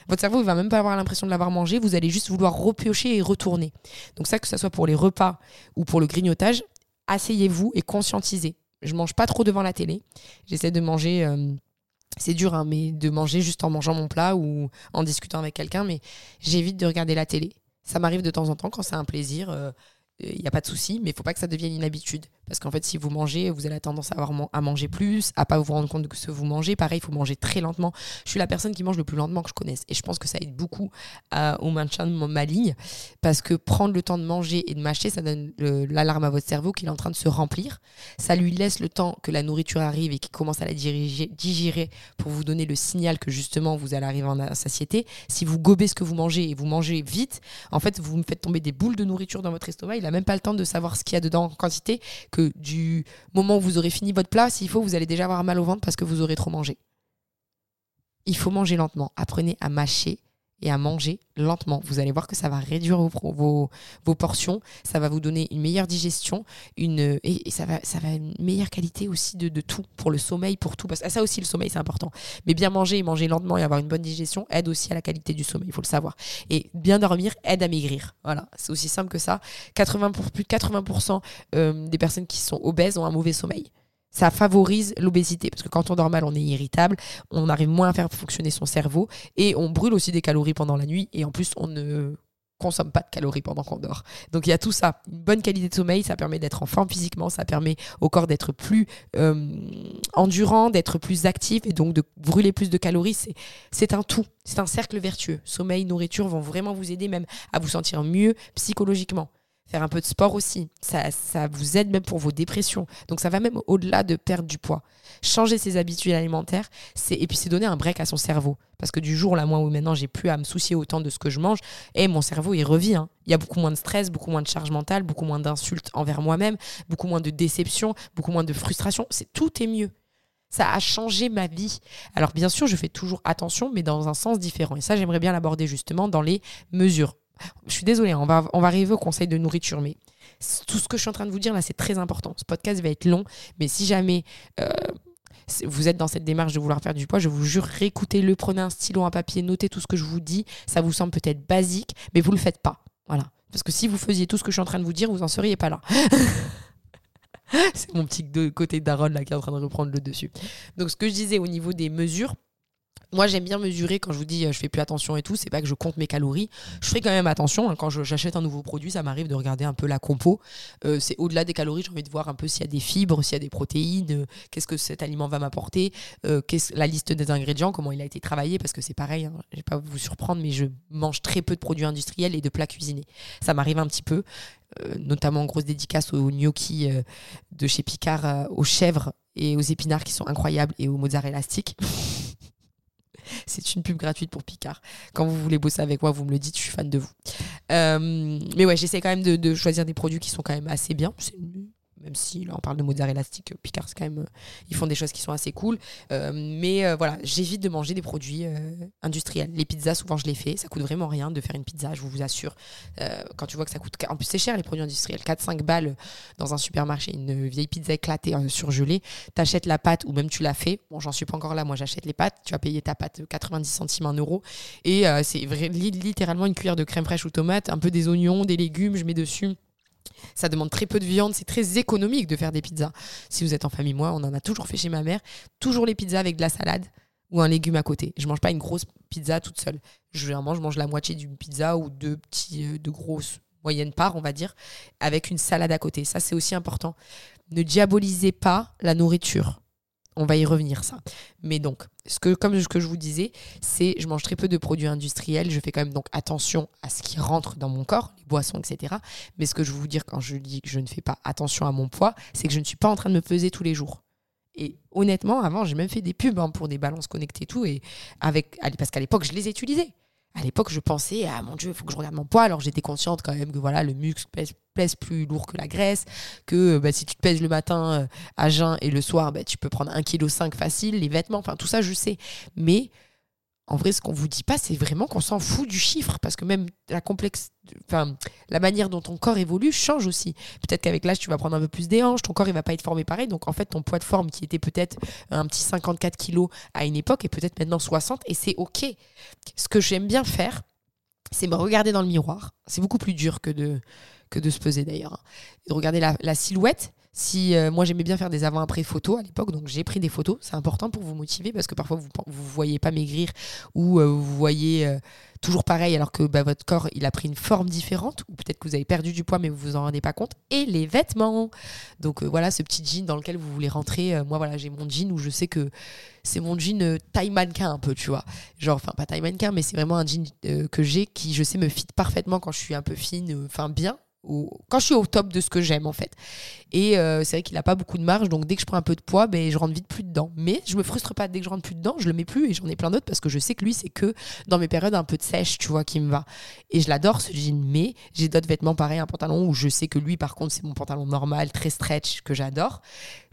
Speaker 1: votre cerveau ne va même pas avoir l'impression de l'avoir mangé. Vous allez juste vouloir repiocher et retourner. Donc ça, que ce soit pour les repas ou pour le grignotage, asseyez-vous et conscientisez. Je mange pas trop devant la télé. J'essaie de manger. Euh, c'est dur, hein, mais de manger juste en mangeant mon plat ou en discutant avec quelqu'un, mais j'évite de regarder la télé. Ça m'arrive de temps en temps quand c'est un plaisir. Euh, il n'y a pas de souci, mais il faut pas que ça devienne une habitude. Parce qu'en fait, si vous mangez, vous avez tendance à, avoir à manger plus, à pas vous rendre compte de ce que vous mangez. Pareil, il faut manger très lentement. Je suis la personne qui mange le plus lentement que je connaisse. Et je pense que ça aide beaucoup au maintien de ma ligne. Parce que prendre le temps de manger et de mâcher, ça donne l'alarme à votre cerveau qu'il est en train de se remplir. Ça lui laisse le temps que la nourriture arrive et qu'il commence à la digérer pour vous donner le signal que justement vous allez arriver en satiété. Si vous gobez ce que vous mangez et vous mangez vite, en fait, vous me faites tomber des boules de nourriture dans votre estomac même pas le temps de savoir ce qu'il y a dedans en quantité, du moment où vous aurez fini votre plat, s'il faut, vous allez déjà avoir mal au ventre parce que vous aurez trop mangé. Il faut manger lentement. Apprenez à mâcher et à manger lentement. Vous allez voir que ça va réduire vos, vos, portions, ça va vous donner une meilleure digestion, une, et, ça, va, ça va une meilleure qualité aussi de, de, tout, pour le sommeil, pour tout. Parce que ça aussi, le sommeil, c'est important. Mais bien manger et manger lentement et avoir une bonne digestion aide aussi à la qualité du sommeil, il faut le savoir. Et bien dormir aide à maigrir. Voilà, c'est aussi simple que ça. 80 pour, plus de 80% euh, des personnes qui sont obèses ont un mauvais sommeil ça favorise l'obésité. Parce que quand on dort mal, on est irritable, on arrive moins à faire fonctionner son cerveau et on brûle aussi des calories pendant la nuit et en plus, on ne consomme pas de calories pendant qu'on dort. Donc il y a tout ça. Une bonne qualité de sommeil, ça permet d'être en forme physiquement, ça permet au corps d'être plus euh, endurant, d'être plus actif et donc de brûler plus de calories. C'est un tout. C'est un cercle vertueux. Sommeil, nourriture vont vraiment vous aider même à vous sentir mieux psychologiquement faire un peu de sport aussi. Ça, ça vous aide même pour vos dépressions. Donc ça va même au-delà de perdre du poids. Changer ses habitudes alimentaires, c'est et puis c'est donner un break à son cerveau. Parce que du jour là, moi où maintenant j'ai plus à me soucier autant de ce que je mange, et mon cerveau il revient. Hein. Il y a beaucoup moins de stress, beaucoup moins de charge mentale, beaucoup moins d'insultes envers moi-même, beaucoup moins de déception, beaucoup moins de frustration. C'est tout est mieux. Ça a changé ma vie. Alors bien sûr, je fais toujours attention, mais dans un sens différent. Et ça, j'aimerais bien l'aborder justement dans les mesures. Je suis désolée, on va, on va arriver au conseil de nourriture, mais tout ce que je suis en train de vous dire là, c'est très important. Ce podcast va être long, mais si jamais euh, vous êtes dans cette démarche de vouloir faire du poids, je vous jure, réécoutez-le, prenez un stylo, un papier, notez tout ce que je vous dis. Ça vous semble peut-être basique, mais vous ne le faites pas. Voilà. Parce que si vous faisiez tout ce que je suis en train de vous dire, vous n'en seriez pas là. c'est mon petit côté d'Aaron là qui est en train de reprendre le dessus. Donc ce que je disais au niveau des mesures, moi, j'aime bien mesurer quand je vous dis euh, je fais plus attention et tout. C'est pas que je compte mes calories. Je fais quand même attention. Hein. quand j'achète un nouveau produit, ça m'arrive de regarder un peu la compo. Euh, c'est au-delà des calories, j'ai envie de voir un peu s'il y a des fibres, s'il y a des protéines, euh, qu'est-ce que cet aliment va m'apporter, la liste des ingrédients, comment il a été travaillé. Parce que c'est pareil, hein, je vais pas vous surprendre, mais je mange très peu de produits industriels et de plats cuisinés. Ça m'arrive un petit peu. notamment en grosse dédicace aux gnocchis de chez Picard, aux chèvres et aux épinards qui sont incroyables et aux mozzarella. C'est une pub gratuite pour Picard. Quand vous voulez bosser avec moi, vous me le dites, je suis fan de vous. Euh, mais ouais, j'essaie quand même de, choisir des produits qui sont quand même assez bien même si là on parle de mozzarella élastique, Picard, c'est quand même, euh, ils font des choses qui sont assez cool. Euh, mais euh, voilà, j'évite de manger des produits industriels. Les pizzas, souvent je les fais, ça coûte vraiment rien de faire une pizza, je vous assure. quand tu vois que ça coûte, en plus c'est cher les produits industriels, 4-5 balles dans un supermarché, une vieille pizza éclatée, surgelée, t'achètes la pâte ou même tu la fais. Bon, j'en suis pas encore là, moi j'achète les pâtes, tu vas payer ta pâte 90 centimes, 1 euro. Et c'est littéralement une cuillère de crème fraîche ou tomate, un peu des oignons, des légumes, je mets dessus ça demande très peu de viande, c'est très économique de faire des pizzas. Si vous êtes en famille, moi, on en a toujours fait chez ma mère, toujours les pizzas avec de la salade ou un légume à côté. Je mange pas une grosse pizza toute seule. Généralement, je mange la moitié d'une pizza ou deux petits, euh, de grosses moyennes parts, on va dire, avec une salade à côté. Ça, c'est aussi important. Ne diabolisez pas la nourriture. On va y revenir, ça. Mais donc, ce que, comme ce que je vous disais, c'est je mange très peu de produits industriels. Je fais quand même donc attention à ce qui rentre dans mon corps, les boissons, etc. Mais ce que je veux vous dire quand je dis que je ne fais pas attention à mon poids, c'est que je ne suis pas en train de me peser tous les jours. Et honnêtement, avant, j'ai même fait des pubs hein, pour des balances connectées et tout. Et avec, parce qu'à l'époque, je les utilisais à l'époque, je pensais, ah mon Dieu, il faut que je regarde mon poids. Alors j'étais consciente quand même que voilà, le muscle pèse, plus lourd que la graisse, que bah, si tu te pèses le matin euh, à jeun et le soir, bah, tu peux prendre 1,5 kg facile, les vêtements, enfin tout ça, je sais. Mais en vrai, ce qu'on vous dit pas, c'est vraiment qu'on s'en fout du chiffre, parce que même la complexe, enfin, la manière dont ton corps évolue change aussi. Peut-être qu'avec l'âge, tu vas prendre un peu plus des hanches, ton corps il va pas être formé pareil, donc en fait, ton poids de forme qui était peut-être un petit 54 kilos à une époque est peut-être maintenant 60, et c'est ok. Ce que j'aime bien faire, c'est me regarder dans le miroir. C'est beaucoup plus dur que de que de se peser d'ailleurs. Hein. De regarder la, la silhouette si euh, moi j'aimais bien faire des avant-après photos à l'époque, donc j'ai pris des photos. C'est important pour vous motiver parce que parfois vous vous voyez pas maigrir ou euh, vous voyez euh, toujours pareil alors que bah, votre corps il a pris une forme différente ou peut-être que vous avez perdu du poids mais vous vous en rendez pas compte. Et les vêtements. Donc voilà ce petit jean dans lequel vous voulez rentrer. moi voilà j'ai mon jean où je sais que c'est mon jean taille mannequin un peu tu vois. Genre enfin pas taille mannequin mais c'est vraiment un jean que j'ai qui je sais me fit parfaitement quand je suis un peu fine, enfin bien quand je suis au top de ce que j'aime en fait. Et euh, c'est vrai qu'il n'a pas beaucoup de marge, donc dès que je prends un peu de poids, ben, je rentre vite plus dedans. Mais je me frustre pas dès que je rentre plus dedans, je le mets plus et j'en ai plein d'autres parce que je sais que lui, c'est que dans mes périodes un peu de sèche, tu vois, qui me va. Et je l'adore ce jean, mais j'ai d'autres vêtements pareils, un pantalon où je sais que lui, par contre, c'est mon pantalon normal, très stretch, que j'adore.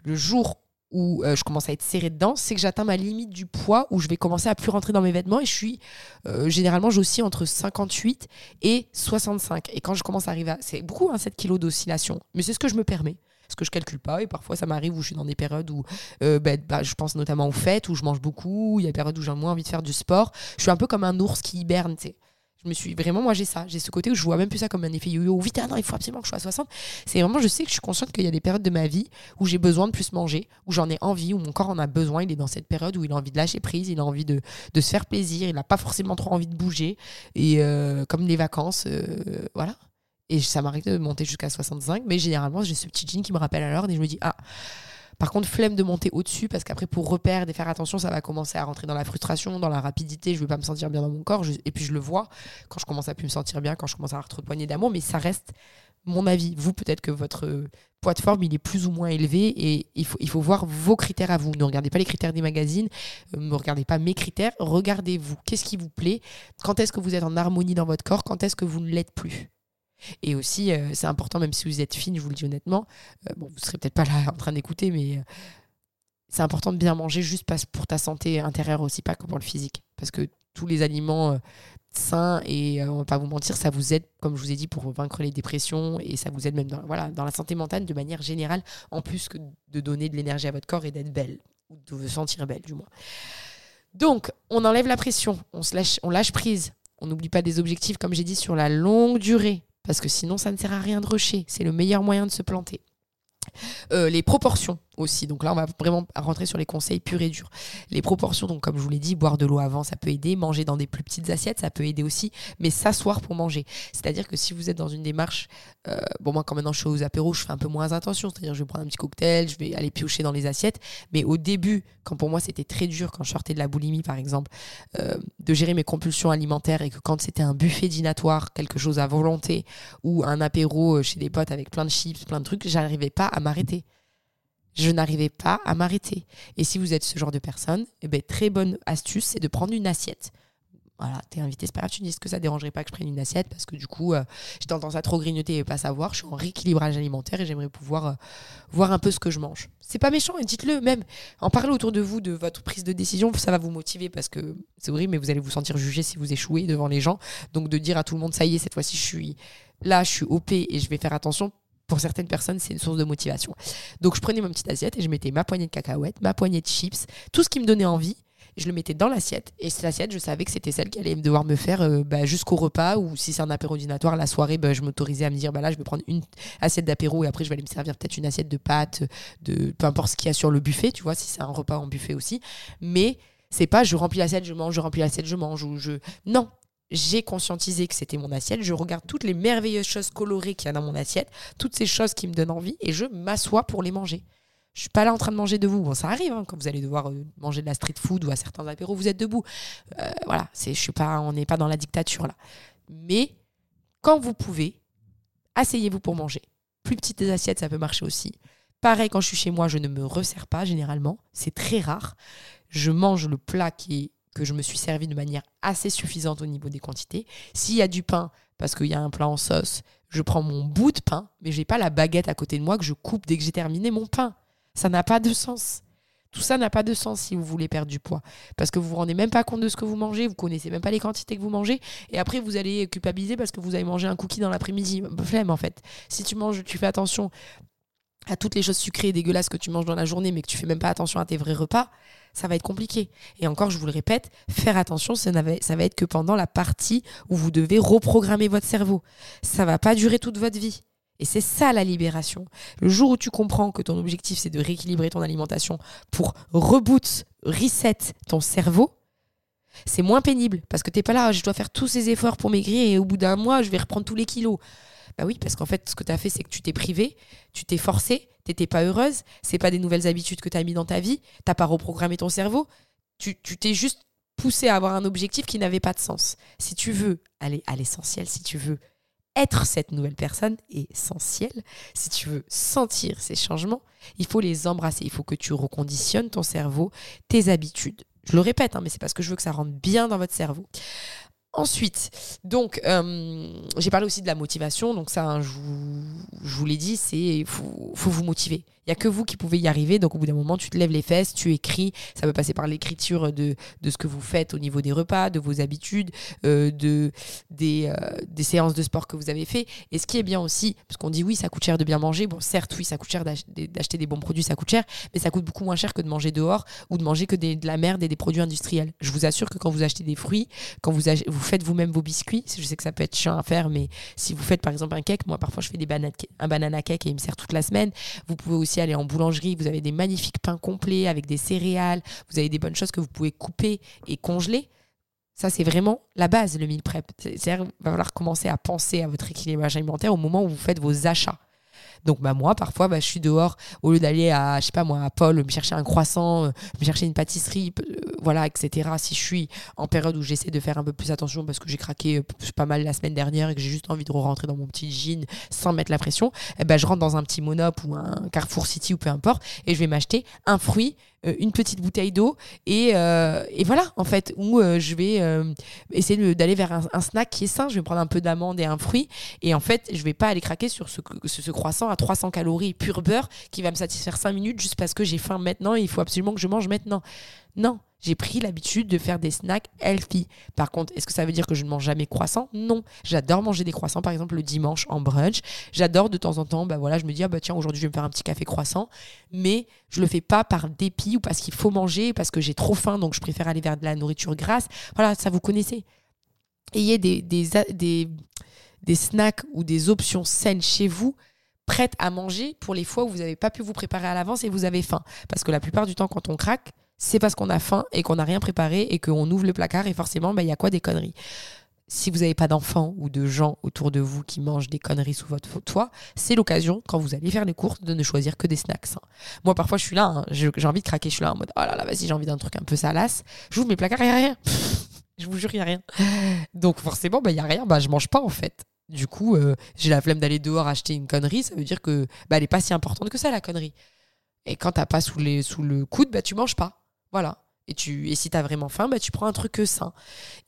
Speaker 1: Le jour où euh, je commence à être serrée dedans, c'est que j'atteins ma limite du poids où je vais commencer à plus rentrer dans mes vêtements et je suis euh, généralement j'oscille entre 58 et 65 et quand je commence à arriver à c'est beaucoup hein, 7 kilos d'oscillation mais c'est ce que je me permets. Ce que je calcule pas et parfois ça m'arrive où je suis dans des périodes où euh, bah, bah, je pense notamment aux fêtes où je mange beaucoup il y a des périodes où j'ai moins envie de faire du sport. Je suis un peu comme un ours qui hiberne tu sais Je me suis vraiment, moi j'ai ça, j'ai ce côté où je vois même plus ça comme un effet yo-yo. Vite, ah non, il faut absolument que je sois à 60. C'est vraiment, je sais que je suis consciente qu'il y a des périodes de ma vie où j'ai besoin de plus manger, où j'en ai envie, où mon corps en a besoin. Il est dans cette période où il a envie de lâcher prise, il a envie de, se faire plaisir, il n'a pas forcément trop envie de bouger. Et euh, comme les vacances, euh, voilà. Et ça m'arrive de monter jusqu'à 65, mais généralement j'ai ce petit jean qui me rappelle à l'ordre et je me dis, ah. Par contre, flemme de monter au-dessus parce qu'après, pour reperdre et faire attention, ça va commencer à rentrer dans la frustration, dans la rapidité. Je vais pas me sentir bien dans mon corps. et puis, je le vois quand je commence à plus me sentir bien, quand je commence à avoir trop de d'amour. Mais ça reste mon avis. Vous, peut-être que votre poids de forme, il est plus ou moins élevé et il faut, il faut voir vos critères à vous. Ne regardez pas les critères des magazines, euh, ne regardez pas mes critères. Regardez-vous. Qu'est-ce qui vous plaît? Quand est-ce que vous êtes en harmonie dans votre corps? Quand est-ce que vous ne l'êtes plus? Et aussi, euh, c'est important, même si vous êtes fine, je vous le dis honnêtement, euh, bon, vous serez peut-être pas là en train d'écouter, mais euh, c'est important de bien manger juste pour ta santé intérieure aussi, pas que pour le physique. Parce que tous les aliments sains, et on va pas vous mentir, ça vous aide, comme je vous ai dit, pour vaincre les dépressions, et ça vous aide même dans, la santé mentale de manière générale, en plus que de donner de l'énergie à votre corps et d'être belle, ou de vous sentir belle du moins. Donc, on enlève la pression, on, lâche, on lâche prise, on n'oublie pas des objectifs, comme j'ai dit, sur la longue durée. Parce que sinon, ça ne sert à rien de rusher. C'est le meilleur moyen de se planter. Euh, les proportions aussi. Donc là, on va vraiment rentrer sur les conseils purs et durs. Les proportions, donc comme je vous l'ai dit, boire de l'eau avant, ça peut aider. Manger dans des plus petites assiettes, ça peut aider aussi. Mais s'asseoir pour manger. C'est-à-dire que si vous êtes dans une démarche, euh, bon moi quand maintenant je suis aux apéros, je fais un peu moins attention. C'est-à-dire je vais prendre un petit cocktail, je vais aller piocher dans les assiettes. Mais au début, quand pour moi c'était très dur, quand je sortais de la boulimie par exemple, euh, de gérer mes compulsions alimentaires et que quand c'était un buffet dînatoire, quelque chose à volonté, ou un apéro chez des potes avec plein de chips, plein de trucs, j'arrivais pas à m'arrêter je n'arrivais pas à m'arrêter. Et si vous êtes ce genre de personne, eh ben, très bonne astuce, c'est de prendre une assiette. Voilà, t'es invité, c'est pas grave, tu dis que ça dérangerait pas que je prenne une assiette? Parce que du coup, euh, j'ai tendance à trop grignoter et pas savoir. Je suis en rééquilibrage alimentaire et j'aimerais pouvoir euh, voir un peu ce que je mange. C'est pas méchant et dites-le même. En parler autour de vous de votre prise de décision, ça va vous motiver parce que c'est horrible, mais vous allez vous sentir jugé si vous échouez devant les gens. Donc de dire à tout le monde, ça y est, cette fois-ci, je suis là, je suis OP et je vais faire attention pour certaines personnes, c'est une source de motivation. Donc, je prenais ma petite assiette et je mettais ma poignée de cacahuètes, ma poignée de chips, tout ce qui me donnait envie. Je le mettais dans l'assiette. Et cette assiette, je savais que c'était celle qui allait devoir me faire euh, bah, jusqu'au repas. Ou si c'est un apéro dînatoire, la soirée, bah, je m'autorisais à me dire bah, là, je vais prendre une assiette d'apéro et après, je vais aller me servir peut-être une assiette de pâtes, de peu importe ce qu'il y a sur le buffet, tu vois, si c'est un repas en buffet aussi. Mais c'est pas je remplis l'assiette, je mange, je remplis l'assiette, je mange. Ou je... Non, j'ai conscientisé que c'était mon assiette, je regarde toutes les merveilleuses choses colorées qu'il y a dans mon assiette, toutes ces choses qui me donnent envie, et je m'assois pour les manger. Je suis pas là en train de manger debout. Bon, ça arrive hein, quand vous allez devoir euh, manger de la street food ou à certains apéros, vous êtes debout. Euh, voilà, c'est, je suis pas, on n'est pas dans la dictature là. Mais quand vous pouvez, asseyez-vous pour manger. Plus petites assiettes, ça peut marcher aussi. Pareil, quand je suis chez moi, je ne me resserre pas généralement. C'est très rare. Je mange le plat qui est que je me suis servi de manière assez suffisante au niveau des quantités. S'il y a du pain, parce qu'il y a un plat en sauce, je prends mon bout de pain, mais je n'ai pas la baguette à côté de moi que je coupe dès que j'ai terminé mon pain. Ça n'a pas de sens. Tout ça n'a pas de sens si vous voulez perdre du poids. Parce que vous vous rendez même pas compte de ce que vous mangez, vous connaissez même pas les quantités que vous mangez, et après vous allez culpabiliser parce que vous avez mangé un cookie dans l'après-midi. Flemme en fait. Si tu manges, tu fais attention à toutes les choses sucrées et dégueulasses que tu manges dans la journée, mais que tu fais même pas attention à tes vrais repas, ça va être compliqué. Et encore, je vous le répète, faire attention, ça, va être que pendant la partie où vous devez reprogrammer votre cerveau. Ça va pas durer toute votre vie. Et c'est ça la libération. Le jour où tu comprends que ton objectif c'est de rééquilibrer ton alimentation pour reboot, reset ton cerveau, c'est moins pénible parce que tu n'es pas là, je dois faire tous ces efforts pour maigrir et au bout d'un mois, je vais reprendre tous les kilos. Bah oui, parce qu'en fait, ce que tu as fait, c'est que tu t'es privé, tu t'es forcé, t'étais pas heureuse, c'est pas des nouvelles habitudes que tu as mis dans ta vie, t'as pas reprogrammé ton cerveau, tu t'es juste poussé à avoir un objectif qui n'avait pas de sens. Si tu veux aller à l'essentiel, si tu veux être cette nouvelle personne essentielle, si tu veux sentir ces changements, il faut les embrasser, il faut que tu reconditionnes ton cerveau, tes habitudes. Je le répète, hein, mais c'est parce que je veux que ça rentre bien dans votre cerveau. Ensuite, donc, euh, j'ai parlé aussi de la motivation. Donc, ça, je vous, l'ai dit, c'est faut, faut vous motiver. Il y a que vous qui pouvez y arriver. Donc au bout d'un moment, tu te lèves les fesses, tu écris. Ça peut passer par l'écriture de, de ce que vous faites au niveau des repas, de vos habitudes, euh, de, des, euh, des séances de sport que vous avez fait. Et ce qui est bien aussi, parce qu'on dit oui, ça coûte cher de bien manger. Bon, certes, oui, ça coûte cher d'acheter des bons produits, ça coûte cher, mais ça coûte beaucoup moins cher que de manger dehors ou de manger que de la merde et des produits industriels. Je vous assure que quand vous achetez des fruits, quand vous, vous faites vous-même vos biscuits, je sais que ça peut être chiant à faire, mais si vous faites par exemple un cake, moi parfois je fais des un banana cake et il me sert toute la semaine. Vous pouvez aussi aller en boulangerie, vous avez des magnifiques pains complets avec des céréales, vous avez des bonnes choses que vous pouvez couper et congeler. Ça, c'est vraiment la base, le meal prep. C'est-à-dire, va falloir commencer à penser à votre équilibrage alimentaire au moment où vous faites vos achats. Donc bah, moi, parfois, bah, je suis dehors, au lieu d'aller à, je sais pas moi, à Paul, me chercher un croissant, euh, me chercher une pâtisserie, euh, voilà, etc. Si je suis en période où j'essaie de faire un peu plus attention parce que j'ai craqué euh, pas mal la semaine dernière et que j'ai juste envie de rentrer dans mon petit jean sans mettre la pression, eh ben, je rentre dans un petit Monop ou un Carrefour City ou peu importe et je vais m'acheter un fruit une petite bouteille d'eau et, euh, et, voilà en fait où euh, je vais essayer d'aller vers un, snack qui est sain. Je vais prendre un peu d'amande et un fruit et en fait je vais pas aller craquer sur ce, ce, croissant à 300 calories pur beurre qui va me satisfaire 5 minutes juste parce que j'ai faim maintenant et il faut absolument que je mange maintenant. Non j'ai pris l'habitude de faire des snacks healthy. Par contre, est-ce que ça veut dire que je ne mange jamais croissant? Non. J'adore manger des croissants, par exemple le dimanche en brunch. J'adore de temps en temps, bah voilà, je me dis, ah bah tiens, aujourd'hui je vais me faire un petit café croissant. Mais je le fais pas par dépit ou parce qu'il faut manger, parce que j'ai trop faim, donc je préfère aller vers de la nourriture grasse. Voilà, ça vous connaissez. Ayez des, des, des, des snacks ou des options saines chez vous prêtes à manger pour les fois où vous n'avez pas pu vous préparer à l'avance et vous avez faim. Parce que la plupart du temps, quand on craque, c'est parce qu'on a faim et qu'on n'a rien préparé et qu'on ouvre le placard et forcément, bah, il y a quoi Des conneries? Si vous n'avez pas d'enfants ou de gens autour de vous qui mangent des conneries sous votre toit, c'est l'occasion, quand vous allez faire les courses, de ne choisir que des snacks. Moi, parfois, je suis là, hein, j'ai envie de craquer, je suis là en mode, oh là là, vas-y, j'ai envie d'un truc un peu salace. J'ouvre mes placards, il n'y a rien. je vous jure, il n'y a rien. Donc, forcément, bah, il n'y a rien, bah, je mange pas en fait. Du coup, euh, j'ai la flemme d'aller dehors acheter une connerie, ça veut dire que bah, elle n'est pas si importante que ça, la connerie. Et quand t'as pas sous, les, sous le coude, bah, tu manges pas. Voilà. Et, tu, et si tu as vraiment faim, bah, tu prends un truc sain.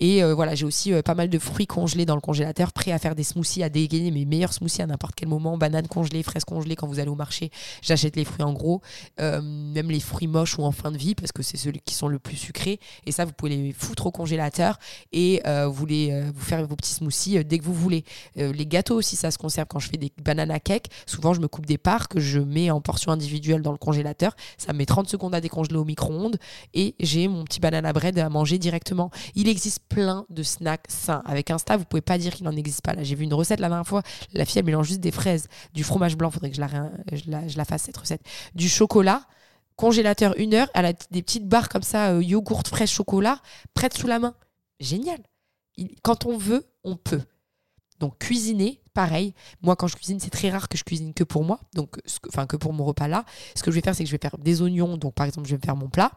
Speaker 1: Et euh, voilà, j'ai aussi euh, pas mal de fruits congelés dans le congélateur, prêts à faire des smoothies, à dégainer mes meilleurs smoothies à n'importe quel moment. Bananes congelées, fraises congelées quand vous allez au marché. J'achète les fruits en gros, euh, même les fruits moches ou en fin de vie, parce que c'est ceux qui sont le plus sucrés. Et ça, vous pouvez les foutre au congélateur et vous, vous faire vos petits smoothies dès que vous voulez. les gâteaux aussi, ça se conserve quand je fais des bananes à cake. Souvent, je me coupe des parts que je mets en portions individuelles dans le congélateur. Ça met 30 secondes à décongeler au micro-ondes et j'ai mon petit banana bread à manger directement. Il existe plein de snacks sains. Avec Insta, vous pouvez pas dire qu'il n'en existe pas. Là, j'ai vu une recette la dernière fois. La fille, elle mélange juste des fraises, du fromage blanc. Faudrait que je la, je la, fasse cette recette. Du chocolat congélateur une heure, elle a des petites barres comme ça, euh, yogourt fraîche chocolat, prête sous la main. Génial. Quand on veut, on peut. Donc cuisiner, pareil. Moi, quand je cuisine, c'est très rare que je cuisine que pour moi, donc enfin que pour mon repas là. Ce que je vais faire, c'est que je vais faire des oignons. Donc par exemple, je vais faire mon plat.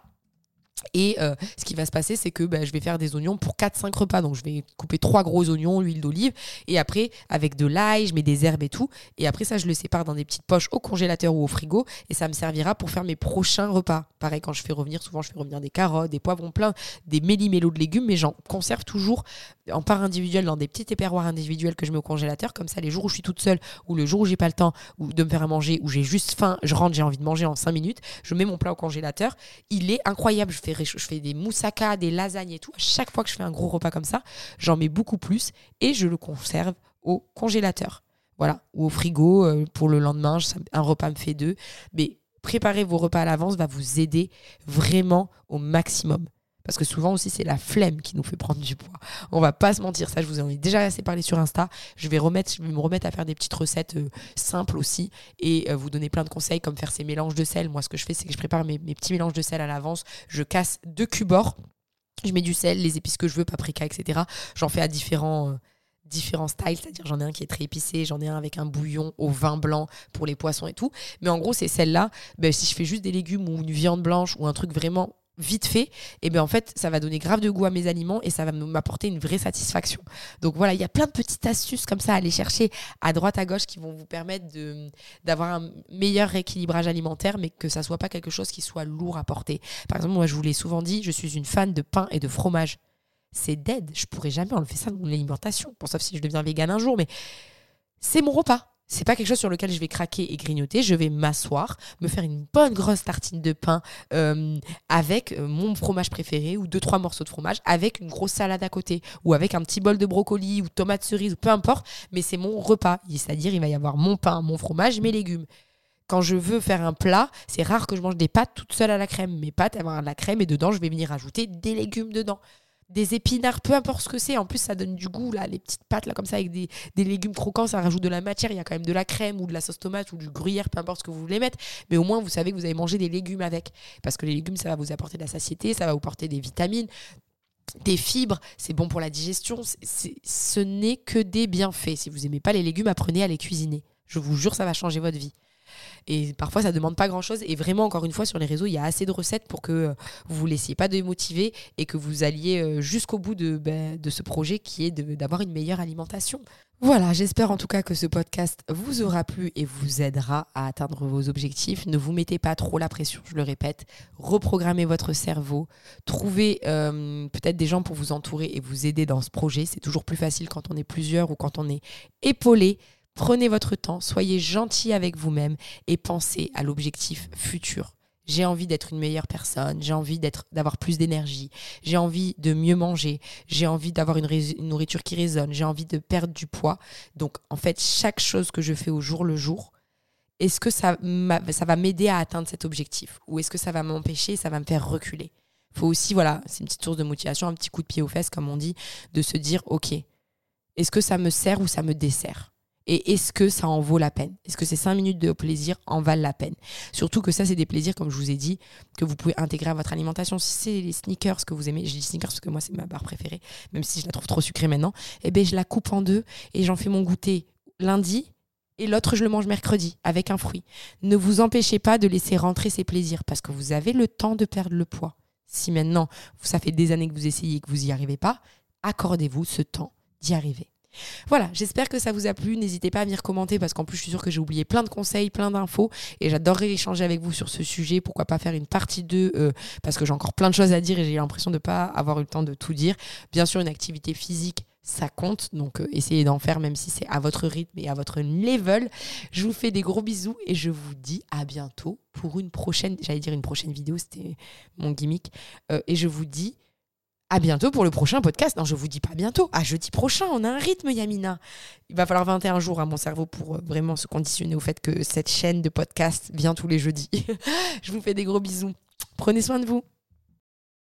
Speaker 1: Et euh, ce qui va se passer, c'est que bah, je vais faire des oignons pour 4-5 repas. Donc je vais couper trois gros oignons, l'huile d'olive. Et après, avec de l'ail, je mets des herbes et tout. Et après ça, je le sépare dans des petites poches au congélateur ou au frigo. Et ça me servira pour faire mes prochains repas. Pareil, quand je fais revenir, souvent je fais revenir des carottes, des poivrons pleins, des méli-mélos de légumes. Mais j'en conserve toujours en part individuelle dans des petits éperroirs individuels que je mets au congélateur. Comme ça, les jours où je suis toute seule ou le jour où j'ai pas le temps ou de me faire manger, ou j'ai juste faim, je rentre, j'ai envie de manger en 5 minutes, je mets mon plat au congélateur. Il est incroyable. Je fais je fais des moussaka, des lasagnes et tout. À chaque fois que je fais un gros repas comme ça, j'en mets beaucoup plus et je le conserve au congélateur. Voilà, ou au frigo euh, pour le lendemain. Un repas me fait deux. Mais préparer vos repas à l'avance va vous aider vraiment au maximum. Parce que souvent aussi, c'est la flemme qui nous fait prendre du poids. On va pas se mentir, ça, je vous en ai déjà assez parlé sur Insta. Je vais, remettre, je me remettre à faire des petites recettes euh, simples aussi et euh, vous donner plein de conseils comme faire ces mélanges de sel. Moi, ce que je fais, c'est que je prépare mes, petits mélanges de sel à l'avance. Je casse deux cubes Je mets du sel, les épices que je veux, paprika, etc. J'en fais à différents. Euh, différents styles, c'est-à-dire j'en ai un qui est très épicé, j'en ai un avec un bouillon au vin blanc pour les poissons et tout. Mais en gros, c'est celle-là, ben, si je fais juste des légumes ou une viande blanche ou un truc vraiment vite fait, et bien en fait, ça va donner grave de goût à mes aliments et ça va m'apporter une vraie satisfaction. Donc voilà, il y a plein de petites astuces comme ça à aller chercher à droite à gauche qui vont vous permettre d'avoir un meilleur rééquilibrage alimentaire, mais que ça soit pas quelque chose qui soit lourd à porter. Par exemple, moi je vous l'ai souvent dit, je suis une fan de pain et de fromage. C'est dead, je pourrais jamais enlever ça de mon alimentation, pour sauf si je deviens vegan un jour, mais c'est mon repas c'est pas quelque chose sur lequel je vais craquer et grignoter. Je vais m'asseoir, me faire une bonne grosse tartine de pain euh, avec euh, mon fromage préféré ou deux trois morceaux de fromage, avec une grosse salade à côté ou avec un petit bol de brocoli ou tomate cerise ou peu importe. Mais c'est mon repas, c'est-à-dire il va y avoir mon pain, mon fromage, mes légumes. Quand je veux faire un plat, c'est rare que je mange des pâtes toutes seules à la crème. Mes pâtes, elles vont de la crème et dedans, je vais venir ajouter des légumes dedans des épinards, peu importe ce que c'est. En plus, ça donne du goût, là, les petites pâtes, là, comme ça, avec des, légumes croquants, ça rajoute de la matière. Il y a quand même de la crème ou de la sauce tomate ou du gruyère, peu importe ce que vous voulez mettre. Mais au moins, vous savez que vous allez manger des légumes avec. Parce que les légumes, ça va vous apporter de la satiété, ça va vous porter des vitamines, des fibres, c'est bon pour la digestion. ce n'est que des bienfaits. Si vous n'aimez pas les légumes, apprenez à les cuisiner. Je vous jure, ça va changer votre vie. Et parfois, ça demande pas grand-chose. Et vraiment, encore une fois, sur les réseaux, il y a assez de recettes pour que euh, vous vous laissiez pas démotiver et que vous alliez euh, jusqu'au bout de, ben, de ce projet qui est d'avoir une meilleure alimentation. Voilà, j'espère en tout cas que ce podcast vous aura plu et vous aidera à atteindre vos objectifs. Ne vous mettez pas trop la pression, je le répète. Reprogrammez votre cerveau. Trouvez euh, peut-être des gens pour vous entourer et vous aider dans ce projet. C'est toujours plus facile quand on est plusieurs ou quand on est épaulé. Prenez votre temps, soyez gentil avec vous-même et pensez à l'objectif futur. J'ai envie d'être une meilleure personne, j'ai envie d'avoir plus d'énergie, j'ai envie de mieux manger, j'ai envie d'avoir une, nourriture qui résonne, j'ai envie de perdre du poids. Donc en fait, chaque chose que je fais au jour le jour, est-ce que ça, va m'aider à atteindre cet objectif? Ou est-ce que ça va m'empêcher, ça va me faire reculer? Faut aussi, voilà, c'est une petite source de motivation, un petit coup de pied aux fesses, comme on dit, de se dire, OK, est-ce que ça me sert ou ça me dessert? Et est-ce que ça en vaut la peine? Est-ce que ces 5 minutes de plaisir en valent la peine? Surtout que ça, c'est des plaisirs, comme je vous ai dit, que vous pouvez intégrer à votre alimentation. Si c'est les sneakers que vous aimez, je dis sneakers parce que moi, c'est ma barre préférée, même si je la trouve trop sucrée maintenant, eh bien, je la coupe en deux et j'en fais mon goûter lundi et l'autre, je le mange mercredi avec un fruit. Ne vous empêchez pas de laisser rentrer ces plaisirs parce que vous avez le temps de perdre le poids. Si maintenant, ça fait des années que vous essayez et que vous n'y arrivez pas, accordez-vous ce temps d'y arriver. Voilà, j'espère que ça vous a plu. N'hésitez pas à venir commenter parce qu'en plus, je suis sûre que j'ai oublié plein de conseils, plein d'infos et j'adorerais échanger avec vous sur ce sujet. Pourquoi pas faire une partie 2 euh, parce que j'ai encore plein de choses à dire et j'ai l'impression de ne pas avoir eu le temps de tout dire. Bien sûr, une activité physique, ça compte. Donc, euh, essayez d'en faire, même si c'est à votre rythme et à votre level. Je vous fais des gros bisous et je vous dis à bientôt pour une prochaine. J'allais dire une prochaine vidéo, c'était mon gimmick. Euh, et je vous dis à bientôt pour le prochain podcast. Non, je vous dis pas bientôt. À jeudi prochain, on a un rythme, Yamina. Il va falloir 21 jours à mon cerveau pour euh, vraiment se conditionner au fait que cette chaîne de podcast vient tous les jeudis. je vous fais des gros bisous. Prenez soin de vous.